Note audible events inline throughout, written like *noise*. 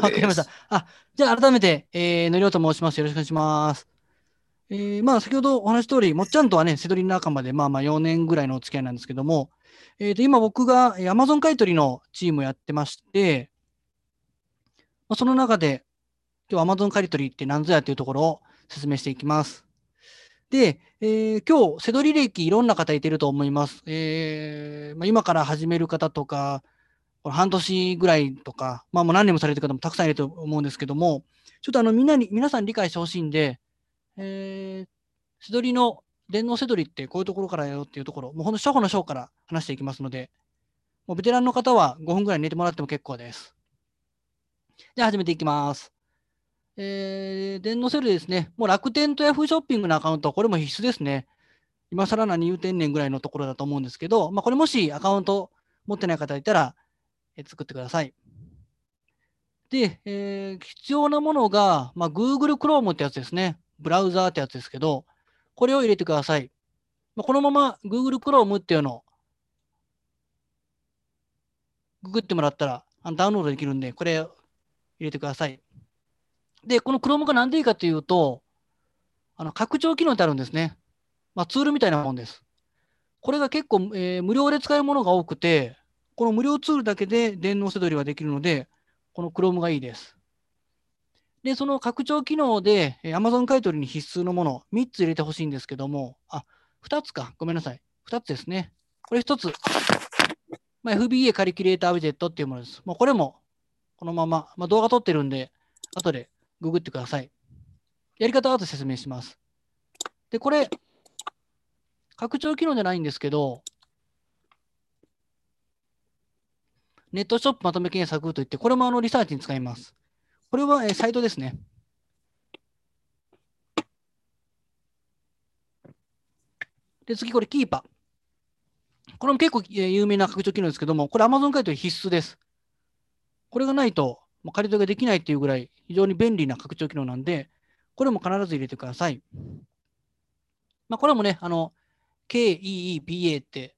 とです。わかりました。あ、じゃあ改めて、えー、のりおと申します。よろしくお願いします。えー、まあ先ほどお話し通り、もっちゃんとはね、セドリの仲間で、まあまあ4年ぐらいのお付き合いなんですけども、えー、と今僕がえー Amazon 買い取りのチームをやってまして、まあ、その中で、今日 Amazon 買い取りって何ぞやっていうところを説明していきます。で、えー今日、セドリ歴いろんな方いてると思います。えーまあ、今から始める方とか、この半年ぐらいとか、まあもう何年もされてる方もたくさんいると思うんですけども、ちょっとあのみんなに、皆さん理解してほしいんで、えー、セドリの電脳セドリってこういうところからやろうっていうところ、もうほんと初歩の初歩から話していきますので、もうベテランの方は5分ぐらい寝てもらっても結構です。じゃあ始めていきます。えー、電脳セドリですね。もう楽天とヤフーショッピングのアカウント、これも必須ですね。今更何言うてんねんぐらいのところだと思うんですけど、まあこれもしアカウント持ってない方いたら、作ってください。で、えー必要なものが、まあ、Google Chrome ってやつですね。ブラウザーってやつですけど、これを入れてください。まあ、このまま Google Chrome っていうのをググってもらったらあのダウンロードできるんで、これ入れてください。で、この Chrome が何でいいかというと、あの拡張機能ってあるんですね。まあ、ツールみたいなもんです。これが結構、えー無料で使えるものが多くて、この無料ツールだけで電脳せどりはできるので、この Chrome がいいです。で、その拡張機能で、Amazon 買取に必須のもの、3つ入れてほしいんですけども、あ、2つか。ごめんなさい。2つですね。これ1つ。まあ、FBA カリキュレーターウィジェットっていうものです。もうこれも、このまま、まあ、動画撮ってるんで、後でググってください。やり方は後で説明します。で、これ、拡張機能じゃないんですけど、ネットショップまとめ検索といって、これもあのリサーチに使います。これは、えサイトですね。で、次、これ、キーパー。これも結構有名な拡張機能ですけども、これ Amazon 買い取り必須です。これがないと、もう借り取りができないっていうぐらい非常に便利な拡張機能なんで、これも必ず入れてください。まあ、これもね、あの、KEEPA って、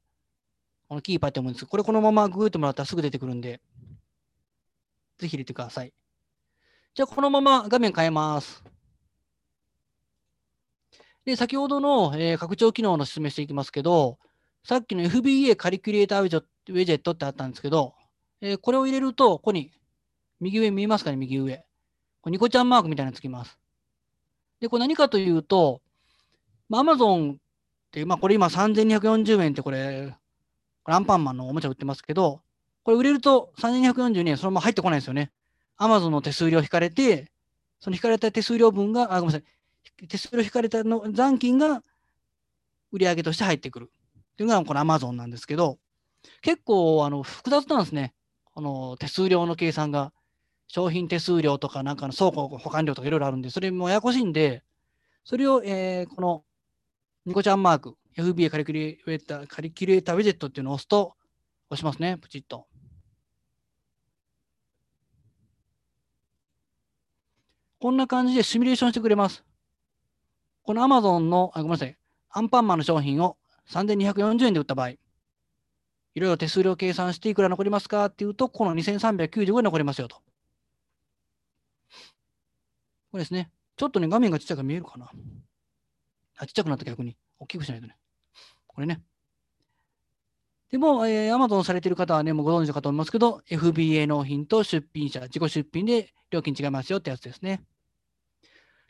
このキーパーって思うんですけど、これこのままググってもらったらすぐ出てくるんで、ぜひ入れてください。じゃあ、このまま画面変えます。で、先ほどの、えー拡張機能の説明していきますけど、さっきの FBA カリキュレーターウェジェットってあったんですけど、えーこれを入れると、ここに、右上見えますかね、右上。ニコちゃんマークみたいなのつきます。で、これ何かというと、まあ、Amazon って、まあ、これ今3240円って、これアンパンマンのおもちゃ売ってますけど、これ売れると3242円そのまま入ってこないんですよね。Amazon の手数料引かれて、その引かれた手数料分が、あ、ごめんなさい。手数料引かれたの残金が売り上げとして入ってくる。っていうのがこの Amazon なんですけど、結構あの複雑なんですね。この手数料の計算が。商品手数料とか、なんかの倉庫保管料とかいろいろあるんで、それもややこしいんで、それを、えーこのニコちゃんマーク、FBA カリキュレーター、カリキュレーターウィジェットっていうのを押すと、押しますね、プチッと。こんな感じでシミュレーションしてくれます。この Amazon の、あごめんなさい、アンパンマンの商品を3240円で売った場合、いろいろ手数料計算していくら残りますかっていうと、この2395円残りますよと。これですね。ちょっとね、画面がちっちゃく見えるかな。あ、ちっちゃくなった逆に。大きくしないとね。これね。でも、えー、Amazon されている方はね、もうご存知かと思いますけど、FBA 納品と出品者、自己出品で料金違いますよってやつですね。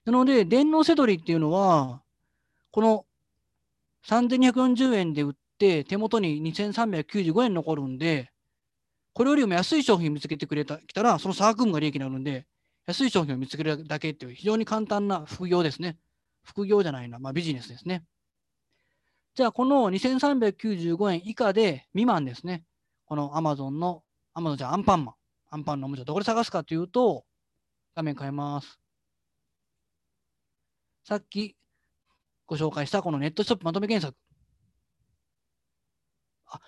なので、電脳せどりっていうのは、この3240円で売って、手元に2395円残るんで、これよりも安い商品見つけてくれたきたら、その差額分が利益になるんで、安い商品を見つけるだけっていう非常に簡単な副業ですね。副業じゃないな、まあ、ビジネスですね。じゃあ、この2395円以下で未満ですね。この Amazon の、Amazon じゃあアンパンマン。アンパンのおもちゃどこで探すかというと、画面変えます。さっきご紹介したこのネットショップまとめ検索。あ、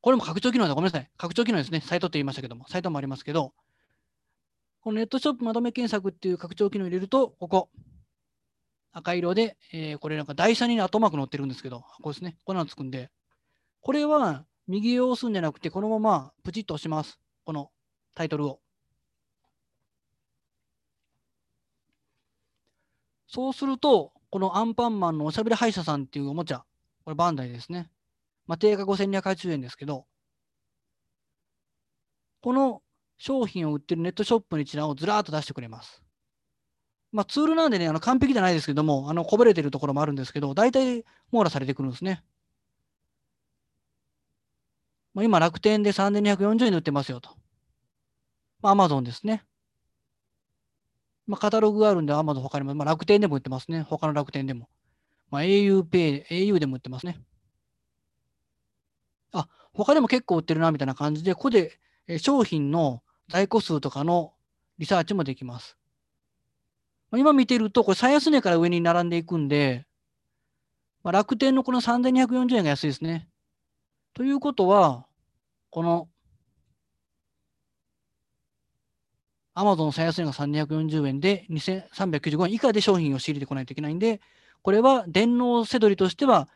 これも拡張機能だ。ごめんなさい。拡張機能ですね。サイトって言いましたけども、サイトもありますけど、このネットショップまとめ検索っていう拡張機能を入れると、ここ、赤色で、えー、これなんか台車に後マーク乗ってるんですけど、こうですね。こんなのつくんで、これは右を押すんじゃなくて、このままプチッと押します。このタイトルを。そうすると、このアンパンマンのおしゃべり歯医者さんっていうおもちゃ、これバンダイですね。まあ、定価5280円ですけど、この商品を売ってるネットショップに一覧をずらーっと出してくれます。まあ、ツールなんでね、あの完璧じゃないですけども、あのこぼれてるところもあるんですけど、大体網羅されてくるんですね。まあ、今、楽天で3240円で売ってますよと。まあ、Amazon ですね。まあ、カタログがあるんで、Amazon 他にも、まあ、楽天でも売ってますね。他の楽天でも。まあ、auPay、au でも売ってますね。あ、他でも結構売ってるな、みたいな感じで、ここで商品の在庫数とかのリサーチもできます。今見てると、これ最安値から上に並んでいくんで、まあ、楽天のこの3240円が安いですね。ということは、このアマゾン最安値が3240円で2395円以下で商品を仕入れてこないといけないんで、これは電脳せどりとしては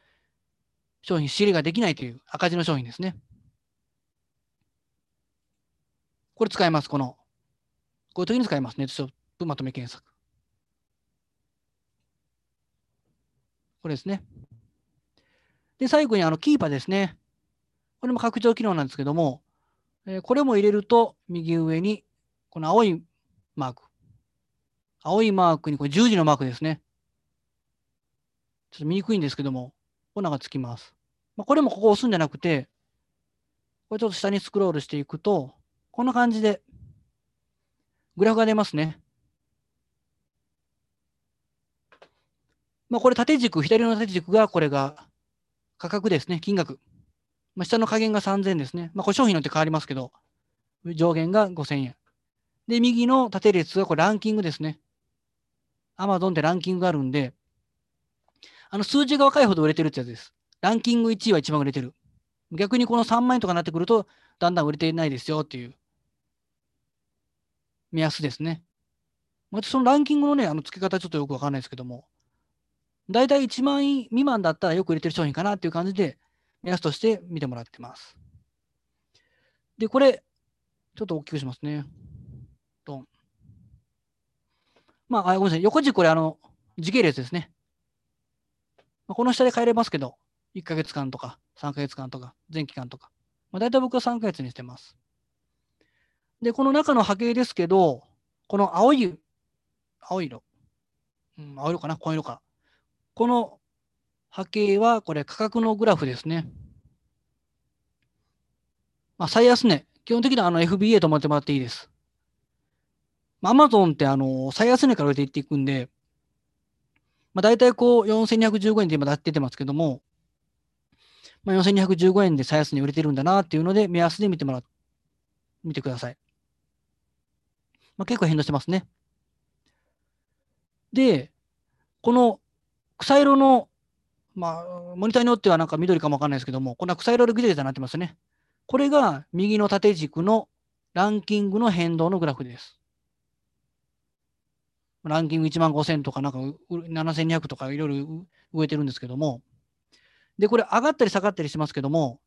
商品仕入れができないという赤字の商品ですね。これ使えます、この。こういう時に使います。ネットショップまとめ検索。これですね。で、最後にあのキーパーですね。これも拡張機能なんですけども、え、これも入れると右上にこの青いマーク。青いマークにこれ十字のマークですね。ちょっと見にくいんですけども、こんながつきます。まあ、これもここ押すんじゃなくて、これちょっと下にスクロールしていくと、こんな感じで、グラフが出ますね。まあ、これ縦軸、左の縦軸がこれが価格ですね、金額。まあ、下の加減が3000ですね。まあ、これ商品によって変わりますけど、上限が5000円。で、右の縦列がこれランキングですね。Amazon でランキングがあるんで、あの数字が若いほど売れてるってやつです。ランキング1位は一番売れてる。逆にこの3万円とかになってくると、だんだん売れてないですよっていう目安ですね。私、そのランキングのね、あの付け方ちょっとよくわかんないですけども、大体1万円未満だったらよく入れてる商品かなっていう感じで、目安として見てもらってます。で、これ、ちょっと大きくしますね。ドン。まあ、あごめんなさい。横軸これ、あの、時系列ですね。まあ、この下で変えれますけど、1ヶ月間とか、3ヶ月間とか、全期間とか。まあ、大体僕は3ヶ月にしてます。で、この中の波形ですけど、この青い、青い色。うん、青色かな？紺色か。この波形は、これ価格のグラフですね。まあ、最安値。基本的にはあの FBA と思ってもらっていいです。アマゾンってあの最安値から売れていっていくんで、まあ、大体こう4215円で今出てますけども、まあ、4215円で最安値売れてるんだなっていうので、目安で見てもら見てください。まあ、結構変動してますね。で、この草色の、まあ、モニターによってはなんか緑かもわかんないですけども、こんな草色でぐちゃぐちゃになってますね。これが右の縦軸のランキングの変動のグラフです。ランキング1万5000とか、なんか7200とかいろいろ植えてるんですけども、で、これ上がったり下がったりしますけども、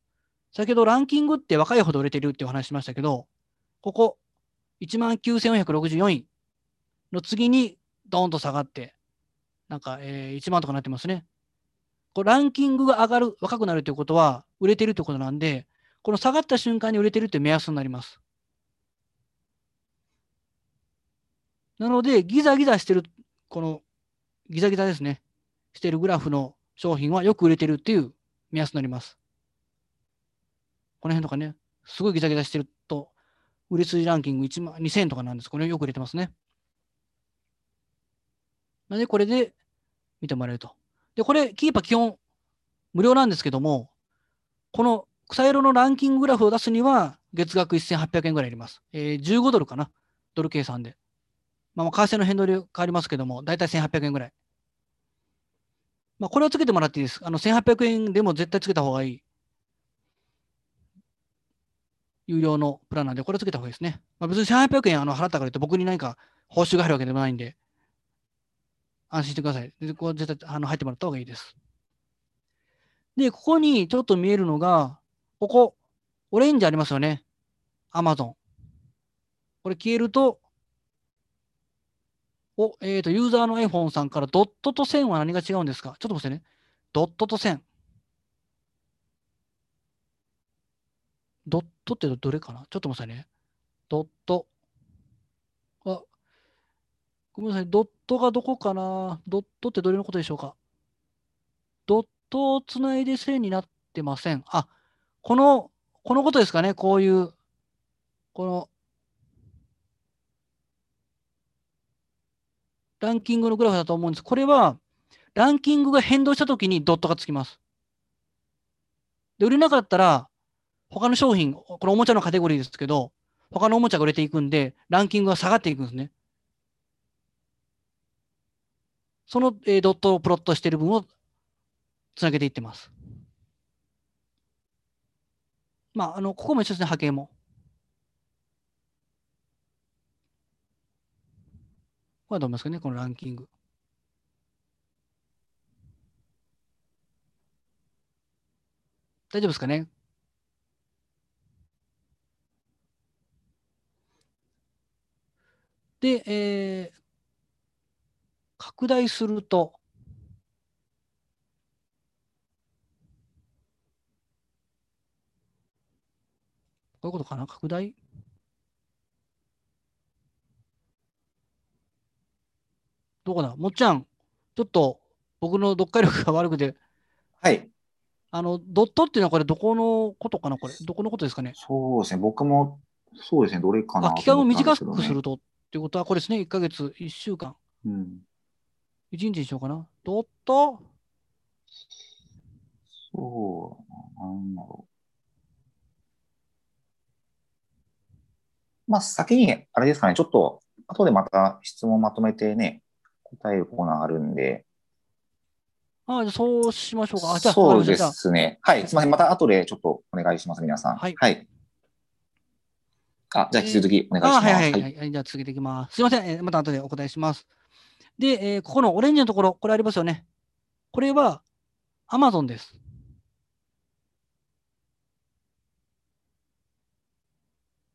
先ほどランキングって若いほど売れてるっていう話しましたけど、ここ、19,464位の次にドーンと下がって、なんか、えー、1万とかなってますね。これランキングが上がる、若くなるということは、売れてるということなんで、この下がった瞬間に売れてるって目安になります。なので、ギザギザしてる、このギザギザですね、してるグラフの商品はよく売れてるっていう目安になります。この辺とかね、すごいギザギザしてると、売れ筋ランキング1万2000とかなんです。これよく入れてますね。なので、これで見てもらえると。で、これ、キーパー基本無料なんですけども、この草色のランキンググラフを出すには、月額1800円ぐらいいります。えー、15ドルかな。ドル計算で。まあ、為替の変動で変わりますけども、だいたい1800円ぐらい。まあ、これをつけてもらっていいです。あの、1800円でも絶対つけた方がいい。有料のプランなんで、これつけた方がいいですね。まあ、別に1800円あの払ったからって僕に何か報酬が入るわけでもないんで、安心してください。で、ここ絶対あの入ってもらった方がいいです。で、ここにちょっと見えるのが、ここ、オレンジありますよね。Amazon。これ消えると、お、えっ、と、ユーザーの iPhone さんからドットと線は何が違うんですか？ちょっと待ってね。ドットと線。ドットってどれかな？ちょっと待ってね。ドット。ごめんなさい。ドットがどこかな？ドットってどれのことでしょうか？ドットをつないで線になってません。あ、この、このことですかね？こういう、この、ランキングのグラフだと思うんです。これは、ランキングが変動したときにドットがつきます。で、売れなかったら、他の商品、これおもちゃのカテゴリーですけど、他のおもちゃが売れていくんで、ランキングが下がっていくんですね。その、えドットをプロットしている分をつなげていってます。まあ、あの、ここも一緒ですね、波形も。これはどう思いますかね、このランキング。大丈夫ですかね？で、えー拡大すると、こういうことかな？拡大？どうかな？もっちゃん、ちょっと僕の読解力が悪くて、はい。あの、ドットっていうのはこれどこのことかな？これ。どこのことですかね？そうですね。僕も、そうですね。どれかな？あ、期間を短くするとっていうことは、これですね。1ヶ月、1週間、うん。1日にしようかな。ドットそう、なんだろう。まあ、先に、あれですかね。ちょっと、後でまた質問まとめてね、答えるコーナーがあるんで。あ、じゃあそうしましょうか。あ、じゃあ、そうですね。はい。すみません。また後でちょっとお願いします、皆さん。はいはい。あ、じゃあ引き続きお願いします。あはいはいは、はいい。はい。じゃあ続けていきます。すいません。えーまた後でお答えします。で、えーここのオレンジのところ、これありますよね。これは Amazon です。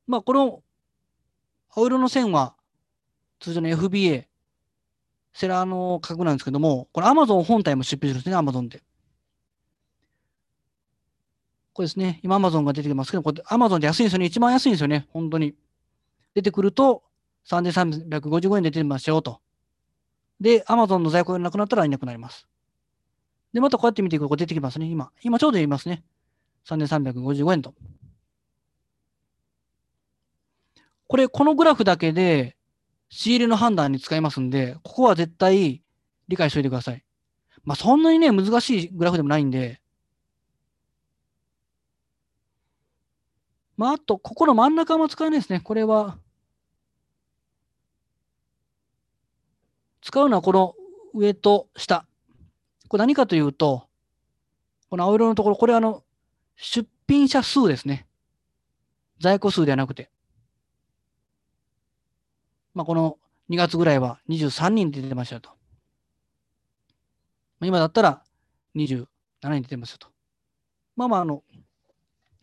まあ、この青色の線は通常の FBA、セラーの価格なんですけども、これ Amazon 本体も出品するんですね、Amazon で。これですね、今 Amazon が出てきますけど、これ Amazon で安いんですよね、一番安いんですよね、本当に。出てくると、3355円で出てますよと。で、Amazon の在庫がなくなったらいなくなります。で、またこうやって見ていくと、出てきますね、今。今ちょうど言いますね。3355円と。これ、このグラフだけで仕入れの判断に使えますんで、ここは絶対理解しておいてください。まあ、そんなにね、難しいグラフでもないんで、まあ、あと、ここの真ん中も使えないですね。これは、使うのはこの上と下。これ何かというと、この青色のところ、これあの、出品者数ですね。在庫数ではなくて。まあ、この2月ぐらいは23人出てましたと。今だったら27人出てますよと。まあまあ、あの、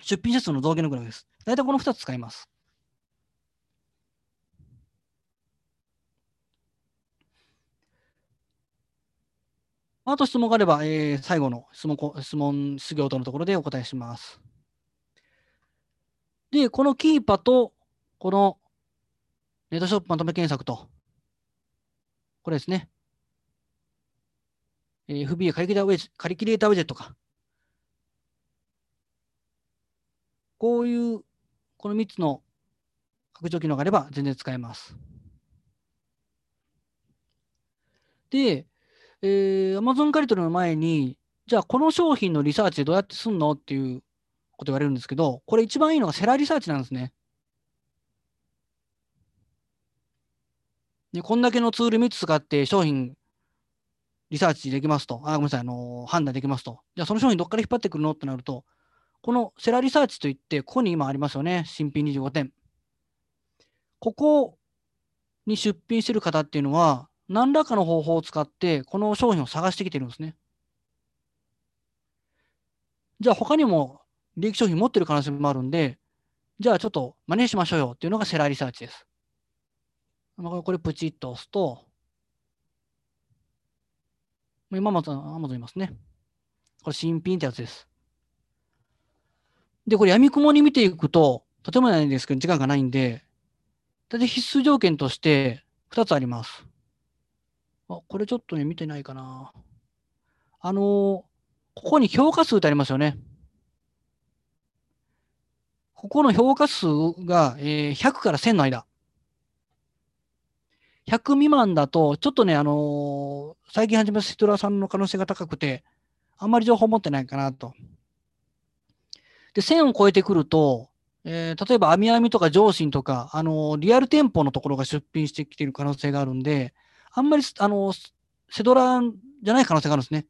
出品者数の増減のグラフです。大体この2つ使います。あと質問があれば、えー最後の質問、質問、質疑応答のところでお答えします。で、このキーパと、このネットショップまとめ検索と、これですね。FBA カリキュレーターウェジカリキュレーターウェジェットか。こういう、この3つの拡張機能があれば全然使えます。で、えー、Amazon カリトルの前に、じゃあこの商品のリサーチでどうやってすんのっていうこと言われるんですけど、これ一番いいのがセラリサーチなんですね。で、こんだけのツール3つ使って商品リサーチできますと、あ、ごめんなさい、あの判断できますと。じゃあその商品どっから引っ張ってくるのってなると、このセラリサーチといって、ここに今ありますよね、新品25点。ここに出品してる方っていうのは、何らかの方法を使って、この商品を探してきてるんですね。じゃあ他にも利益商品持ってる可能性もあるんで、じゃあちょっと真似しましょうよっていうのがセラーリサーチです。これプチッと押すと、今も Amazon いますね。これ新品ってやつです。で、これ闇雲に見ていくと、とてもないんですけど、時間がないんで、大体必須条件として2つあります。あ、これちょっとね、見てないかな。あのーここに評価数ってありますよね。ここの評価数が、えー100から1000の間。100未満だと、ちょっとね、あのー最近始めたシトラーさんの可能性が高くて、あんまり情報持ってないかなと。で、1000を超えてくると、えー例えば、アミアミとか上信とか、あのーリアル店舗のところが出品してきている可能性があるんで、あんまり、あのセドラじゃない可能性があるんですね。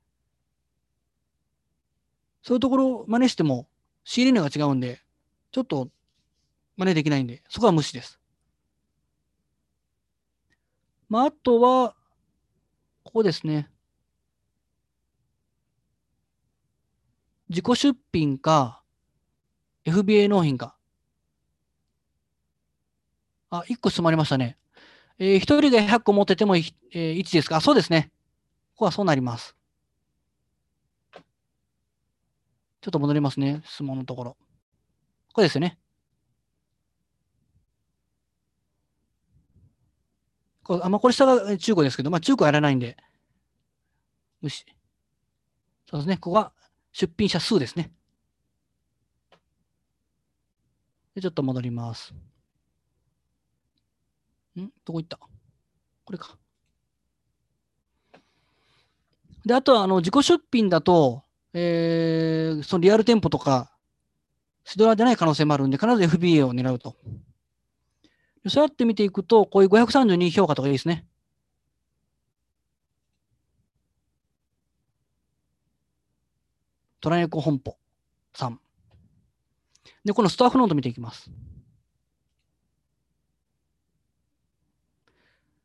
そういうところを真似しても仕入れ値が違うんで、ちょっと真似できないんで、そこは無視です。まあ、あとは、ここですね。自己出品か、FBA 納品か。あ、1個質問ありましたね。えー、1人が100個持ってても、えー、1ですか？そうですね。ここはそうなります。ちょっと戻りますね。質問のところ。これですよね。これあ、まあ、これ下が中古ですけど、まあ、中古やらないんで、無視。そうですね。ここは出品者数ですね。で、ちょっと戻ります。ん？どこ行った？これか。で、あとは、あの、自己出品だと、えー、そのリアル店舗とか、シドラじゃない可能性もあるんで、必ず FBA を狙うと。そうやって見ていくと、こういう532評価とかいいですね。トライエコ本舗3。で、このスタッフノート見ていきます。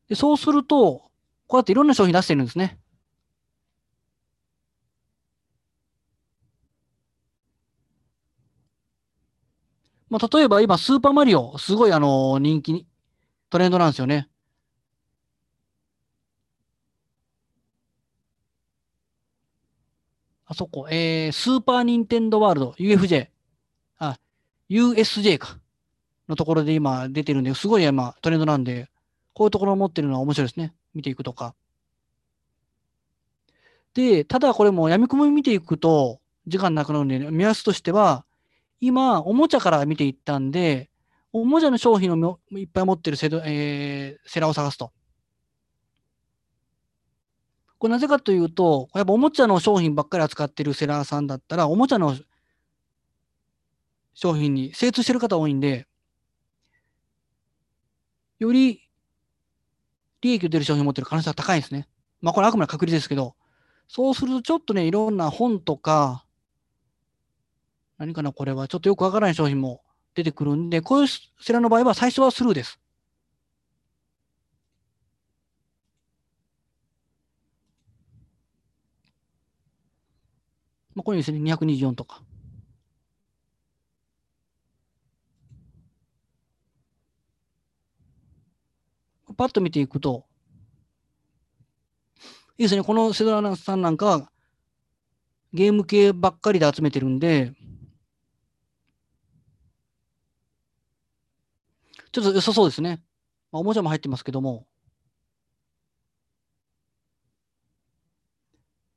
で、そうすると、こうやっていろんな商品出してるんですね。まあ、例えば今、スーパーマリオ、すごいあの人気に、トレンドなんですよね。あそこ、えー、スーパーニンテンドワールド、UFJ、あ、USJ か、のところで今出てるんで、すごい今トレンドなんで、こういうところを持ってるのは面白いですね。見ていくとか。で、ただこれも闇雲見ていくと、時間なくなるんで、目安としては、今、おもちゃから見ていったんで、おもちゃの商品をいっぱい持ってるセド、えーセラを探すと。これなぜかというと、やっぱおもちゃの商品ばっかり扱ってるセラーさんだったら、おもちゃの商品に精通してる方多いんで、より利益を出る商品を持ってる可能性が高いですね。まあこれあくまで確率ですけど、そうするとちょっとね、いろんな本とか、何かな、これはちょっとよくわからない商品も出てくるんで、こういうセラの場合は最初はスルーです。まあ、これですね、224とか。パッと見ていくと、いいですね、このセドラさんなんかは、ゲーム系ばっかりで集めてるんで、ちょっと良さそうですね。まあ、おもちゃも入ってますけども。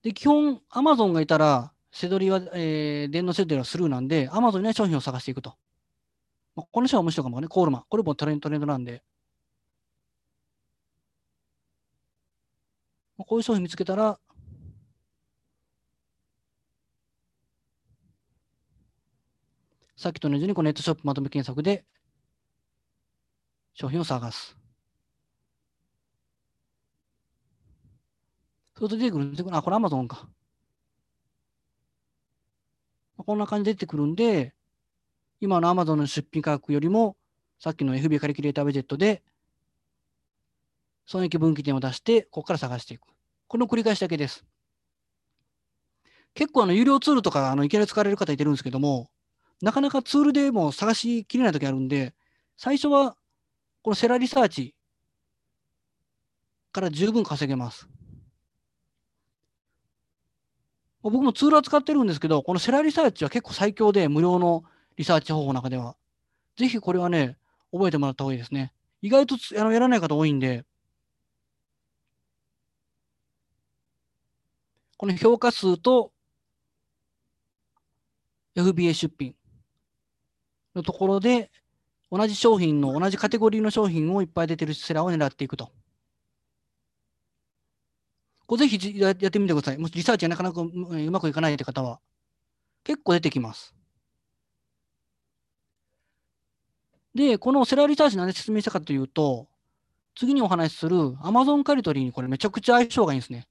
で、基本、アマゾンがいたら、セドリは、えー、電脳セドリはスルーなんで、アマゾンには商品を探していくと。まあ、この人は面白いかもね、コールマン。これもトレントレンドなんで。まあこういう商品見つけたら、さっきと同じようにネットショップまとめ検索で商品を探す。そうすると出てくるんですあ、これ Amazon か。こんな感じで出てくるんで、今の Amazon の出品価格よりも、さっきの FB カリキュレーターウェジェットで、損益分岐点を出して、ここから探していく。この繰り返しだけです。結構あの有料ツールとかあのいきなり使われる方いてるんですけども、なかなかツールでも探しきれないときあるんで、最初はこのセラリサーチから十分稼げます。僕もツールは使ってるんですけど、このセラリサーチは結構最強で、無料のリサーチ方法の中では。ぜひこれはね、覚えてもらった方がいいですね。意外とあのやらない方多いんで、この評価数と FBA 出品のところで、同じ商品の同じカテゴリーの商品をいっぱい出てるセラーを狙っていくと。これぜひやってみてください。もしリサーチがなかなかうまくいかないって方は、結構出てきます。で、このセラーリサーチなんで説明したかというと、次にお話しする Amazon カリトリーにこれめちゃくちゃ相性がいいんですね。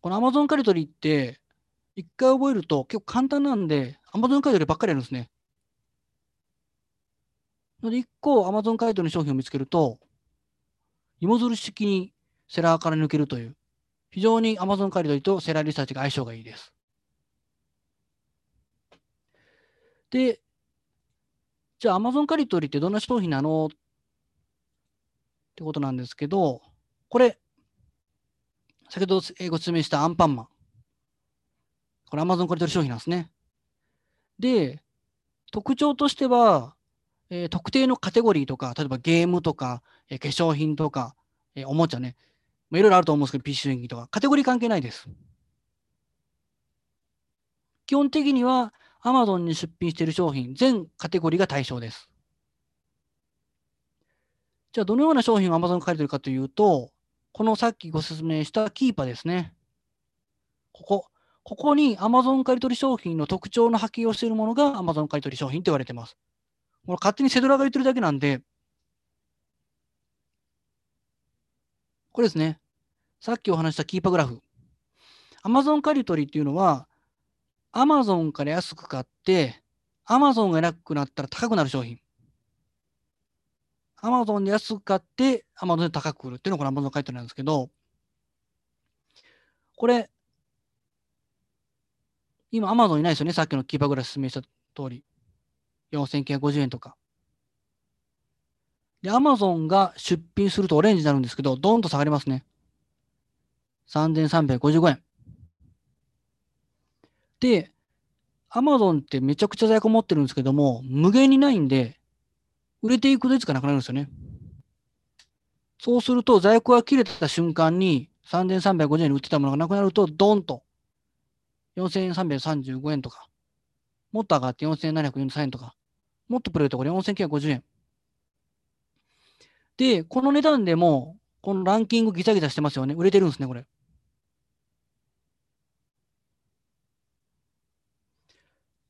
この Amazon カリトリーって、一回覚えると結構簡単なんで、Amazon カリトリーばっかりやるんですね。ので、一個 Amazon カリトリーの商品を見つけると、芋づる式にセラーから抜けるという、非常に Amazon カリトリーとセラーリサーチが相性がいいです。で、じゃあ Amazon カリトリーってどんな商品なの？ってことなんですけど、これ、先ほどご説明したアンパンマン。これ Amazon カリトリ商品なんですね。で、特徴としては、えー、特定のカテゴリーとか、例えばゲームとか、えー、化粧品とか、えー、おもちゃね、まあ、いろいろあると思うんですけど、PC 電気とか、カテゴリー関係ないです。基本的には Amazon に出品している商品、全カテゴリーが対象です。じゃあ、どのような商品を Amazon に書いてるかというと、このさっきご説明したキーパーですね。ここ。ここに Amazon 買取商品の特徴の波形をしているものが Amazon 買取商品と言われています。これ勝手にセドラが言ってるだけなんで、これですね。さっきお話したキーパーグラフ。Amazon 借り取りっていうのは、Amazon から安く買って、Amazon がなくなったら高くなる商品。Amazon で安く買って、Amazon で高く売るっていうのがこの Amazon 買い取りなんですけど、これ、今 Amazon いないですよね。さっきのキーパーグラス説明した通り。4950円とか。で、Amazon が出品するとオレンジになるんですけど、ドーンと下がりますね。3355円。で、Amazon ってめちゃくちゃ在庫持ってるんですけども、無限にないんで、売れていくといつかなくなるんですよね。そうすると、在庫が切れた瞬間に、3350円に売ってたものがなくなると、ドンと、4335円とか、もっと上がって4743円とか、もっとプレーとこれ4950円。で、この値段でも、このランキングギザギザしてますよね。売れてるんですね、これ。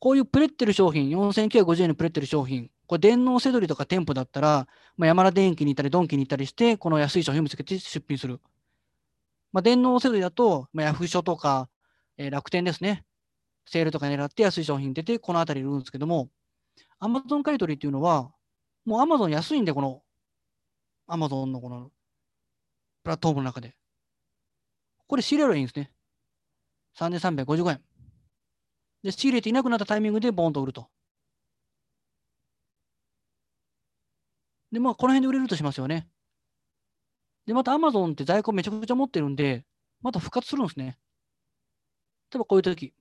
こういうプレッテル商品、4950円のプレッテル商品、これ電脳せどりとか店舗だったら、まあ、山田電機に行ったり、ドンキに行ったりして、この安い商品を見つけて出品する。まあ、電脳せどりだと、まあ、ヤフーショとか、えー、楽天ですね。セールとか狙って安い商品出て、この辺り売るんですけども、アマゾン買い取りっていうのは、もうアマゾン安いんで、このアマゾンのこのプラットフォームの中で。これ仕入れればいいんですね。3355円。で、仕入れていなくなったタイミングでボーンと売ると。で、まあ、この辺で売れるとしますよね。で、また Amazon って在庫めちゃくちゃ持ってるんで、また復活するんですね。例えばこういう時。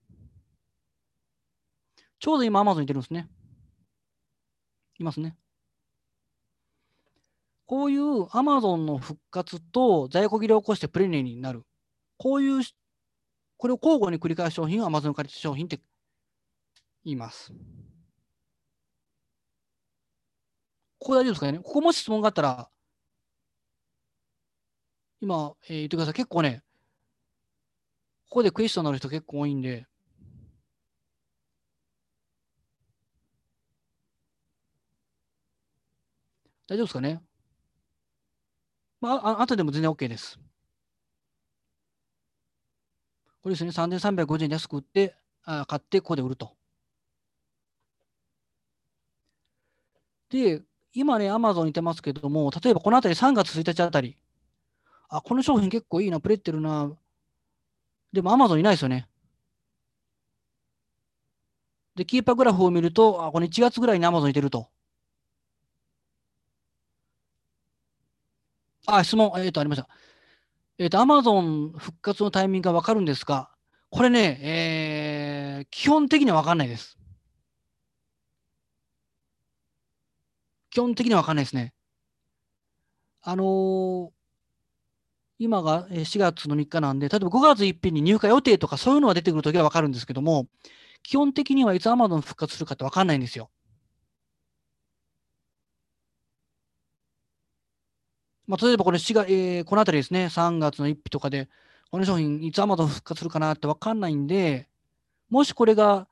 ちょうど今 Amazon に出るんですね。いますね。こういう Amazon の復活と在庫切れを起こしてプレネになる。こういうこれを交互に繰り返す商品を Amazon カリ商品って言います。ここ大丈夫ですかね？ここもし質問があったら、今、えー、言ってください。結構ね、ここでクエスチョンになる人結構多いんで、大丈夫ですかね？まあ、あ後でも全然 OK です。これですね、3350円安く売って、あ買って、ここで売ると。で、今ね、アマゾンにいてますけども、例えばこのあたり3月1日あたり、あ、この商品結構いいな、プレってるな。でもアマゾンいないですよね。で、キーパーグラフを見ると、あ、これ1月ぐらいにアマゾンいてると。あ、質問、えっ、ー、と、ありました。えっ、と、Amazon 復活のタイミングがわかるんですが、これね、えー、基本的にはわかんないです。基本的にはわかんないですね。あのー今が4月の3日なんで、例えば5月1日に入荷予定とかそういうのが出てくるときはわかるんですけども、基本的にはいつ Amazon 復活するかってわかんないんですよ。まあ、例えばこれ4月、えーこのあたりですね、3月の1日とかで、この商品いつ Amazon 復活するかなってわかんないんで、もしこれが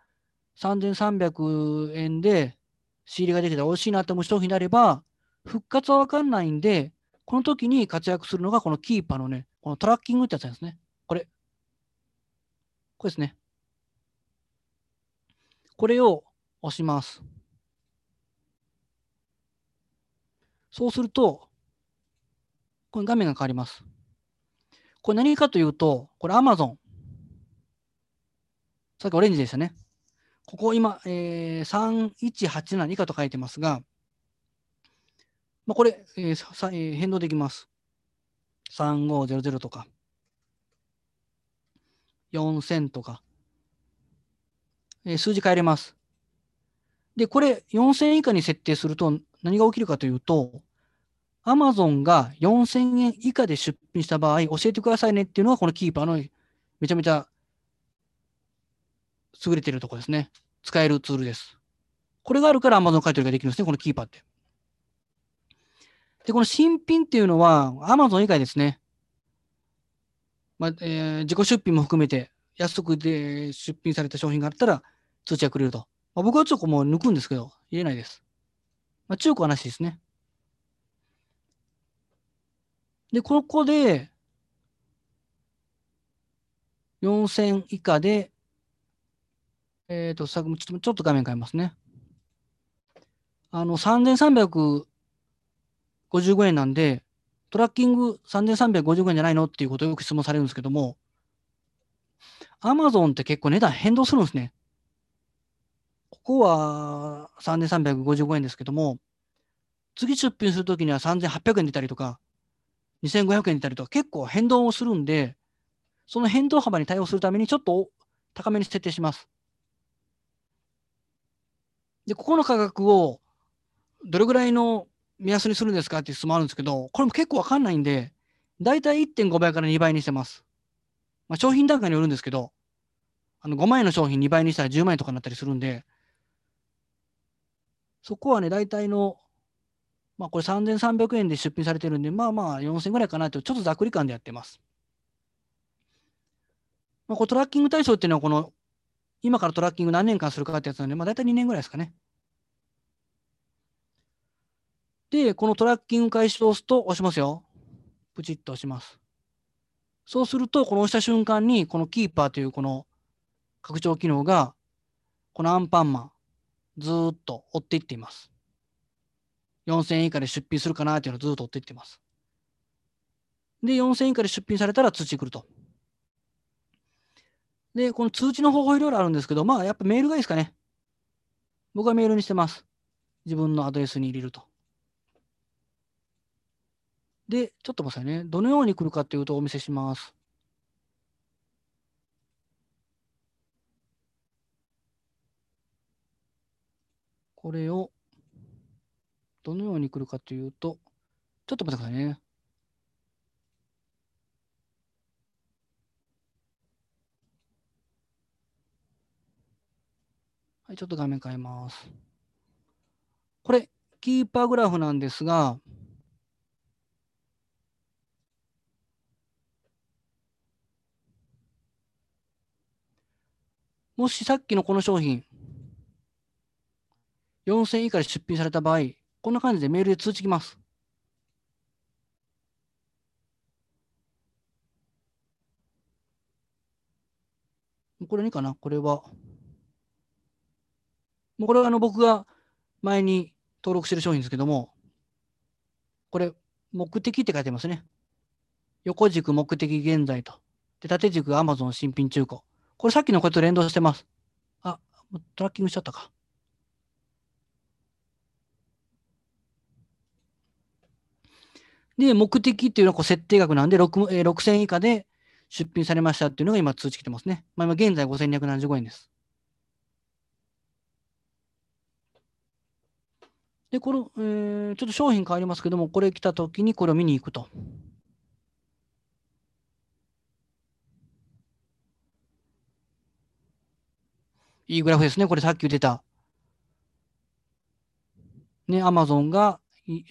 3300円で仕入れができたら美味しいなって思う商品であれば、復活はわかんないんで、この時に活躍するのがこのキーパーのね、このトラッキングってやつなんですね。これ。これですね。これを押します。そうすると、この画面が変わります。これ何かというと、これ Amazon。さっきオレンジでしたね。ここ今、えー、3187以下と書いてますが、まあ、これ、えーさえー変動できます。3500とか、4000とか、えー数字変えれます。で、これ4000以下に設定すると何が起きるかというと、Amazon が4000円以下で出品した場合、教えてくださいねっていうのがこのキーパーのめちゃめちゃ優れているとこですね。使えるツールです。これがあるから Amazon 買取ができるんですね、このキーパーって。で、この新品っていうのは Amazon 以外ですね。まあえー自己出品も含めて安くで出品された商品があったら通知がくれると。まあ、僕はちょっともう抜くんですけど、入れないです。まあ、中古はなしですね。で、ここで、4000以下で、えっ、と、さちょっと、画面変えますね。あの、3355円なんで、トラッキング3355円じゃないのっていうことをよく質問されるんですけども、Amazon って結構値段変動するんですね。ここは3355円ですけども、次出品するときには3800円出たりとか、2500円出たりとか、結構変動をするんで、その変動幅に対応するためにちょっと高めに設定します。で、ここの価格をどれぐらいの目安にするんですかっていう質問あるんですけど、これも結構わかんないんで、だいたい1.5倍から2倍にしてます。まあ、商品段階によるんですけど、あの5万円の商品2倍にしたら10万円とかになったりするんで、そこはね、大体の、まあこれ3300円で出品されてるんで、まあまあ4000円ぐらいかなと、ちょっとざっくり感でやってます。まあ、これトラッキング対象っていうのは、この、今からトラッキング何年間するかってやつなんで、まあ大体2年ぐらいですかね。で、このトラッキング開始を押すと、押しますよ。プチッと押します。そうすると、この押した瞬間に、このキーパーというこの拡張機能が、このアンパンマン、ずーっと追っていっています。4000円以下で出品するかなっていうのをずーっと追っていってます。で、4000円以下で出品されたら通知来ると。で、この通知の方法いろいろあるんですけど、まあやっぱメールがいいですかね。僕はメールにしてます。自分のアドレスに入れると。で、ちょっと待ってくださいね。どのように来るかっていうとお見せします。これを、どのように来るかというと、ちょっと待ってくださいね。はい、ちょっと画面変えます。これ、キーパーグラフなんですが、もしさっきのこの商品、4000円以下で出品された場合、こんな感じでメールで通知きます。これにかな？これは。もうこれはあの僕が前に登録してる商品ですけども、これ、目的って書いてますね。横軸目的現在と。で、縦軸 Amazon 新品中古。これさっきのこれと連動してます。あ、トラッキングしちゃったか。で、目的っていうのはこう設定額なんで6、えー6000円以下で出品されましたっていうのが今通知来てますね。まあ、今現在5275円です。で、この、えーちょっと商品変わりますけども、これ来たときにこれを見に行くと。いいグラフですね。これさっき言ってた。ね、アマゾンがい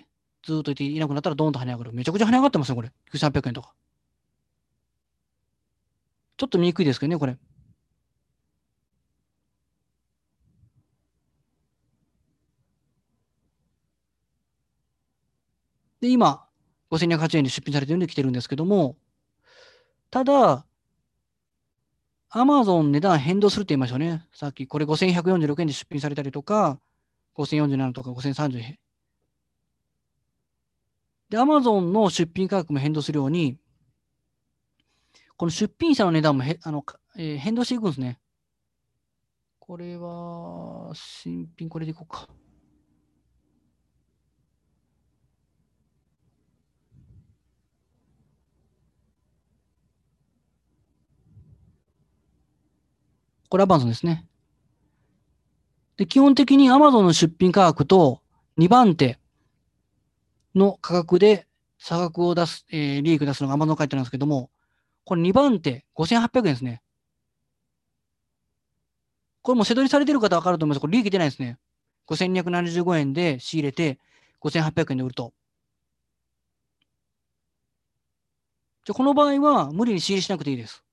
ずっといていなくなったらドーンと跳ね上がる。めちゃくちゃ跳ね上がってますね、これ。9800円とか。ちょっと見にくいですけどね、これ。で、今、5280円で出品されてるんで来てるんですけども、ただ、アマゾン値段変動するって言いましたよね。さっき、これ5146円で出品されたりとか、5047とか5030円。で、アマゾンの出品価格も変動するように、この出品者の値段もへあの、えー変動していくんですね。これは、新品これでいこうか。これアマゾンですね。で、基本的に Amazon の出品価格と2番手の価格で差額を出す、えー利益を出すのが Amazon 回答なんですけども、これ2番手5800円ですね。これもう背取りされてる方は分かると思います。これ利益出ないですね。5275円で仕入れて5800円で売ると。じゃこの場合は無理に仕入れしなくていいです。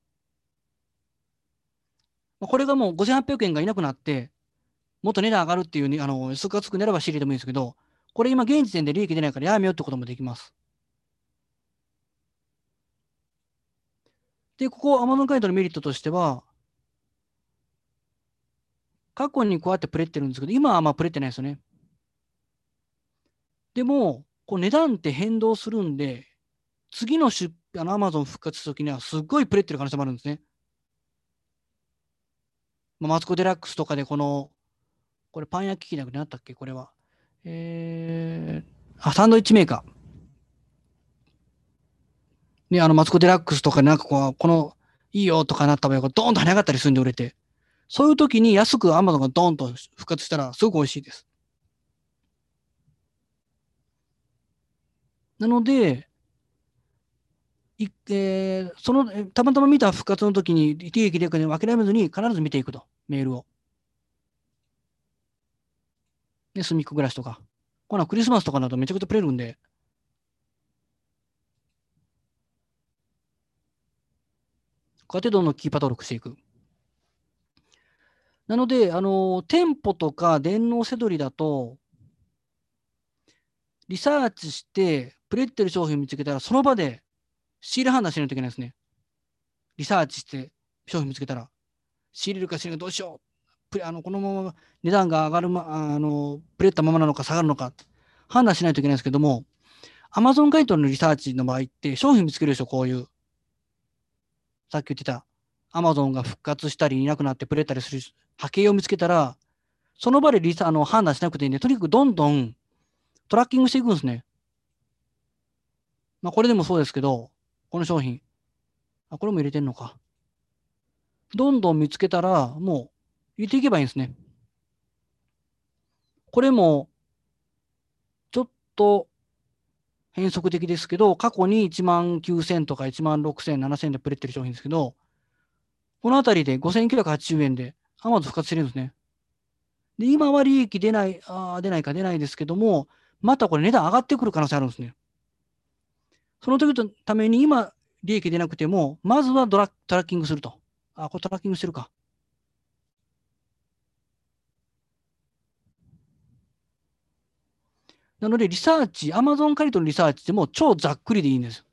これがもう5800円がいなくなって、もっと値段上がるっていうに、あの、予測がつくならば仕入れてもいいんですけど、これ今現時点で利益出ないからやめようってこともできます。で、ここ Amazon 回答のメリットとしては、過去にこうやってプレってるんですけど、今はあんまプレってないですよね。でも、こう値段って変動するんで、次の出あの Amazon 復活した時にはすっごいプレってる可能性もあるんですね。まあ、マツコ・デラックスとかでこの、これパン焼き器なくなったっけ？これは。えー、あ、サンドイッチメーカー。ね、あの、マツコ・デラックスとかなんかこう、この、いいよとかなった場合がドーンと跳ね上がったりするんで売れて。そういう時に安く Amazon がドーンと復活したらすごく美味しいです。なので、えーその、たまたま見た復活の時に利益出るかで諦めずに必ず見ていくと、メールを。で、隅っこ暮らしとか。こんなんクリスマスとかだとめちゃくちゃプレるんで。こうやってどんどんキーパー登録していく。なので、あの、店舗とか電脳せどりだと、リサーチして、プレってる商品を見つけたら、その場で仕入れ判断しないといけないですね。リサーチして商品見つけたら、仕入れるか仕入れるかどうしよう。あのこのまま値段が上がるま、あの、プレったままなのか下がるのか、判断しないといけないんですけども、Amazon 回答のリサーチの場合って、商品見つけるでしょ、こういう。さっき言ってた、Amazon が復活したりいなくなってプレったりする波形を見つけたら、その場でリサあの判断しなくていいんで、とにかくどんどんトラッキングしていくんですね。まあ、これでもそうですけど、この商品。あ、これも入れてんのか。どんどん見つけたら、もう入れていけばいいんですね。これも、ちょっと変則的ですけど、過去に1万9000とか1万6000、7000でプレってる商品ですけど、このあたりで5980円で Amazon 復活してるんですね。で、今は利益出ない、あ出ないか出ないですけども、またこれ値段上がってくる可能性あるんですね。その時のために今、利益出なくても、まずはドラトラッキングすると。あ、これトラッキングしてるか。なので、リサーチ、Amazon カリトのリサーチっても超ざっくりでいいんです。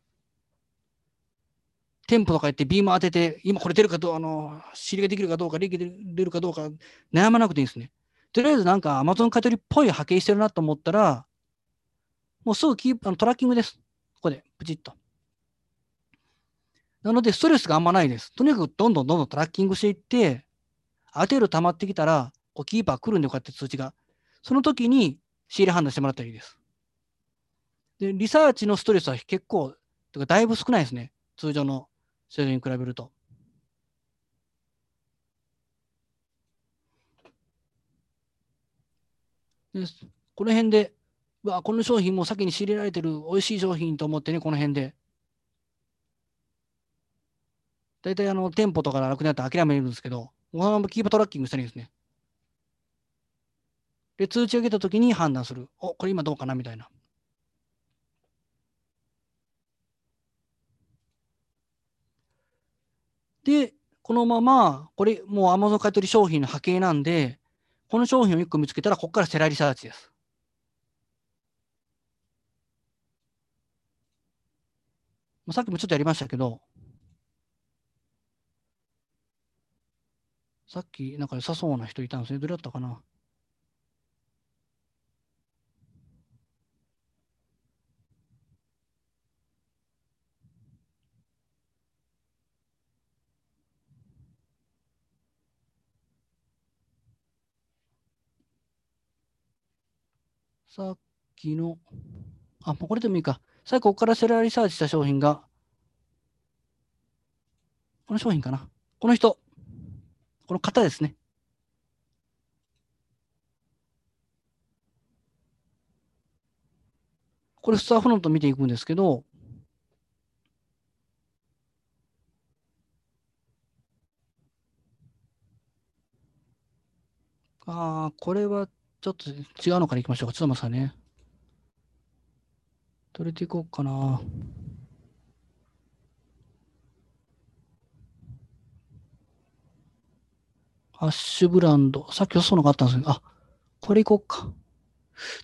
店舗とか言ってビーム当てて、今これ出るかどう、あの、仕入れができるかどうか、利益出るかどうか悩まなくていいんですね。とりあえずなんか Amazon 買い取りっぽい波形してるなと思ったら、もうすぐキープあのトラッキングです。ここで、プチッと。なので、ストレスがあんまないです。とにかくどんどんどんどんトラッキングしていって、ある程度溜まってきたら、こうキーパー来るんで、こうやって通知が。その時に仕入れ判断してもらったらいいです。で、リサーチのストレスは結構、とかだいぶ少ないですね。通常のセドリに比べると。でこの辺で、わ、この商品も先に仕入れられてる美味しい商品と思ってね、この辺で。大体あの店舗とかがなくなって諦めるんですけど、このままキーパートラッキングしたらいいですね。で、通知を受けたときに判断する。お、これ今どうかなみたいな。で、このまま、これもう Amazon 買取商品の波形なんで、この商品を1個見つけたら、ここからセラリサーチです。さっきもちょっとやりましたけど、さっきなんか良さそうな人いたんですね。どれだったかな？さっきの、あ、もうこれでもいいか。さっきここからセラリサーチした商品が、この商品かな？この人、この方ですね。これスターフロント見ていくんですけど、ああ、これはちょっと違うのからいきましょうか。ちょっと待ってくださいね。どれでいこうかな。ハッシュブランド。さっきそうのがあったんですけど、あ、これいこうか。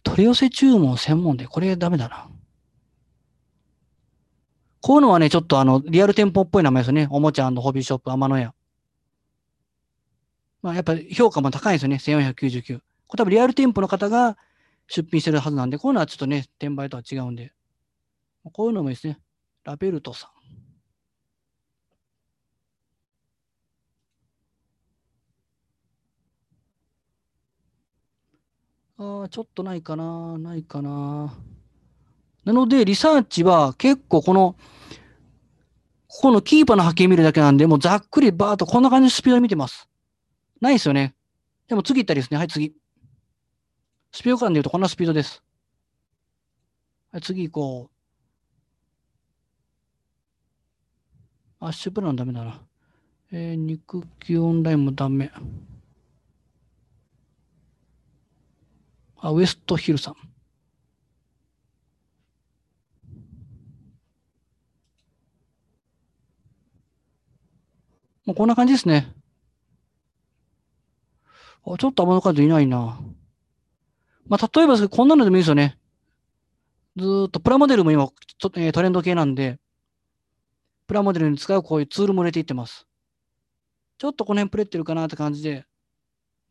取り寄せ注文専門で、これダメだな。こういうのはね、ちょっとあの、リアル店舗っぽい名前ですね。おもちゃホビーショップ、天野屋。まあ、やっぱり評価も高いですよね。1499。これ多分リアル店舗の方が出品してるはずなんで、こういうのはちょっとね、転売とは違うんで。こういうのもいいですね。ラベルトさん。ああ、ちょっとないかな、ないかな。なので、リサーチは結構この、ここのキーパーの波形見るだけなんで、もうざっくりバーっとこんな感じのスピードで見てます。ないですよね。でも次行ったりですね。はい、次。スピード感で言うとこんなスピードです。はい、次行こう。アッシュプランダメだな。えー、肉球オンラインもダメ。あ、ウエストヒルさん。もうこんな感じですね。あちょっと天の数いないな。まあ、例えばこんなのでもいいですよね。ずっとプラモデルも今ちょっとトレンド系なんで、プラモデルに使うこういうツールも入れていってます。ちょっとこの辺プレってるかなって感じで、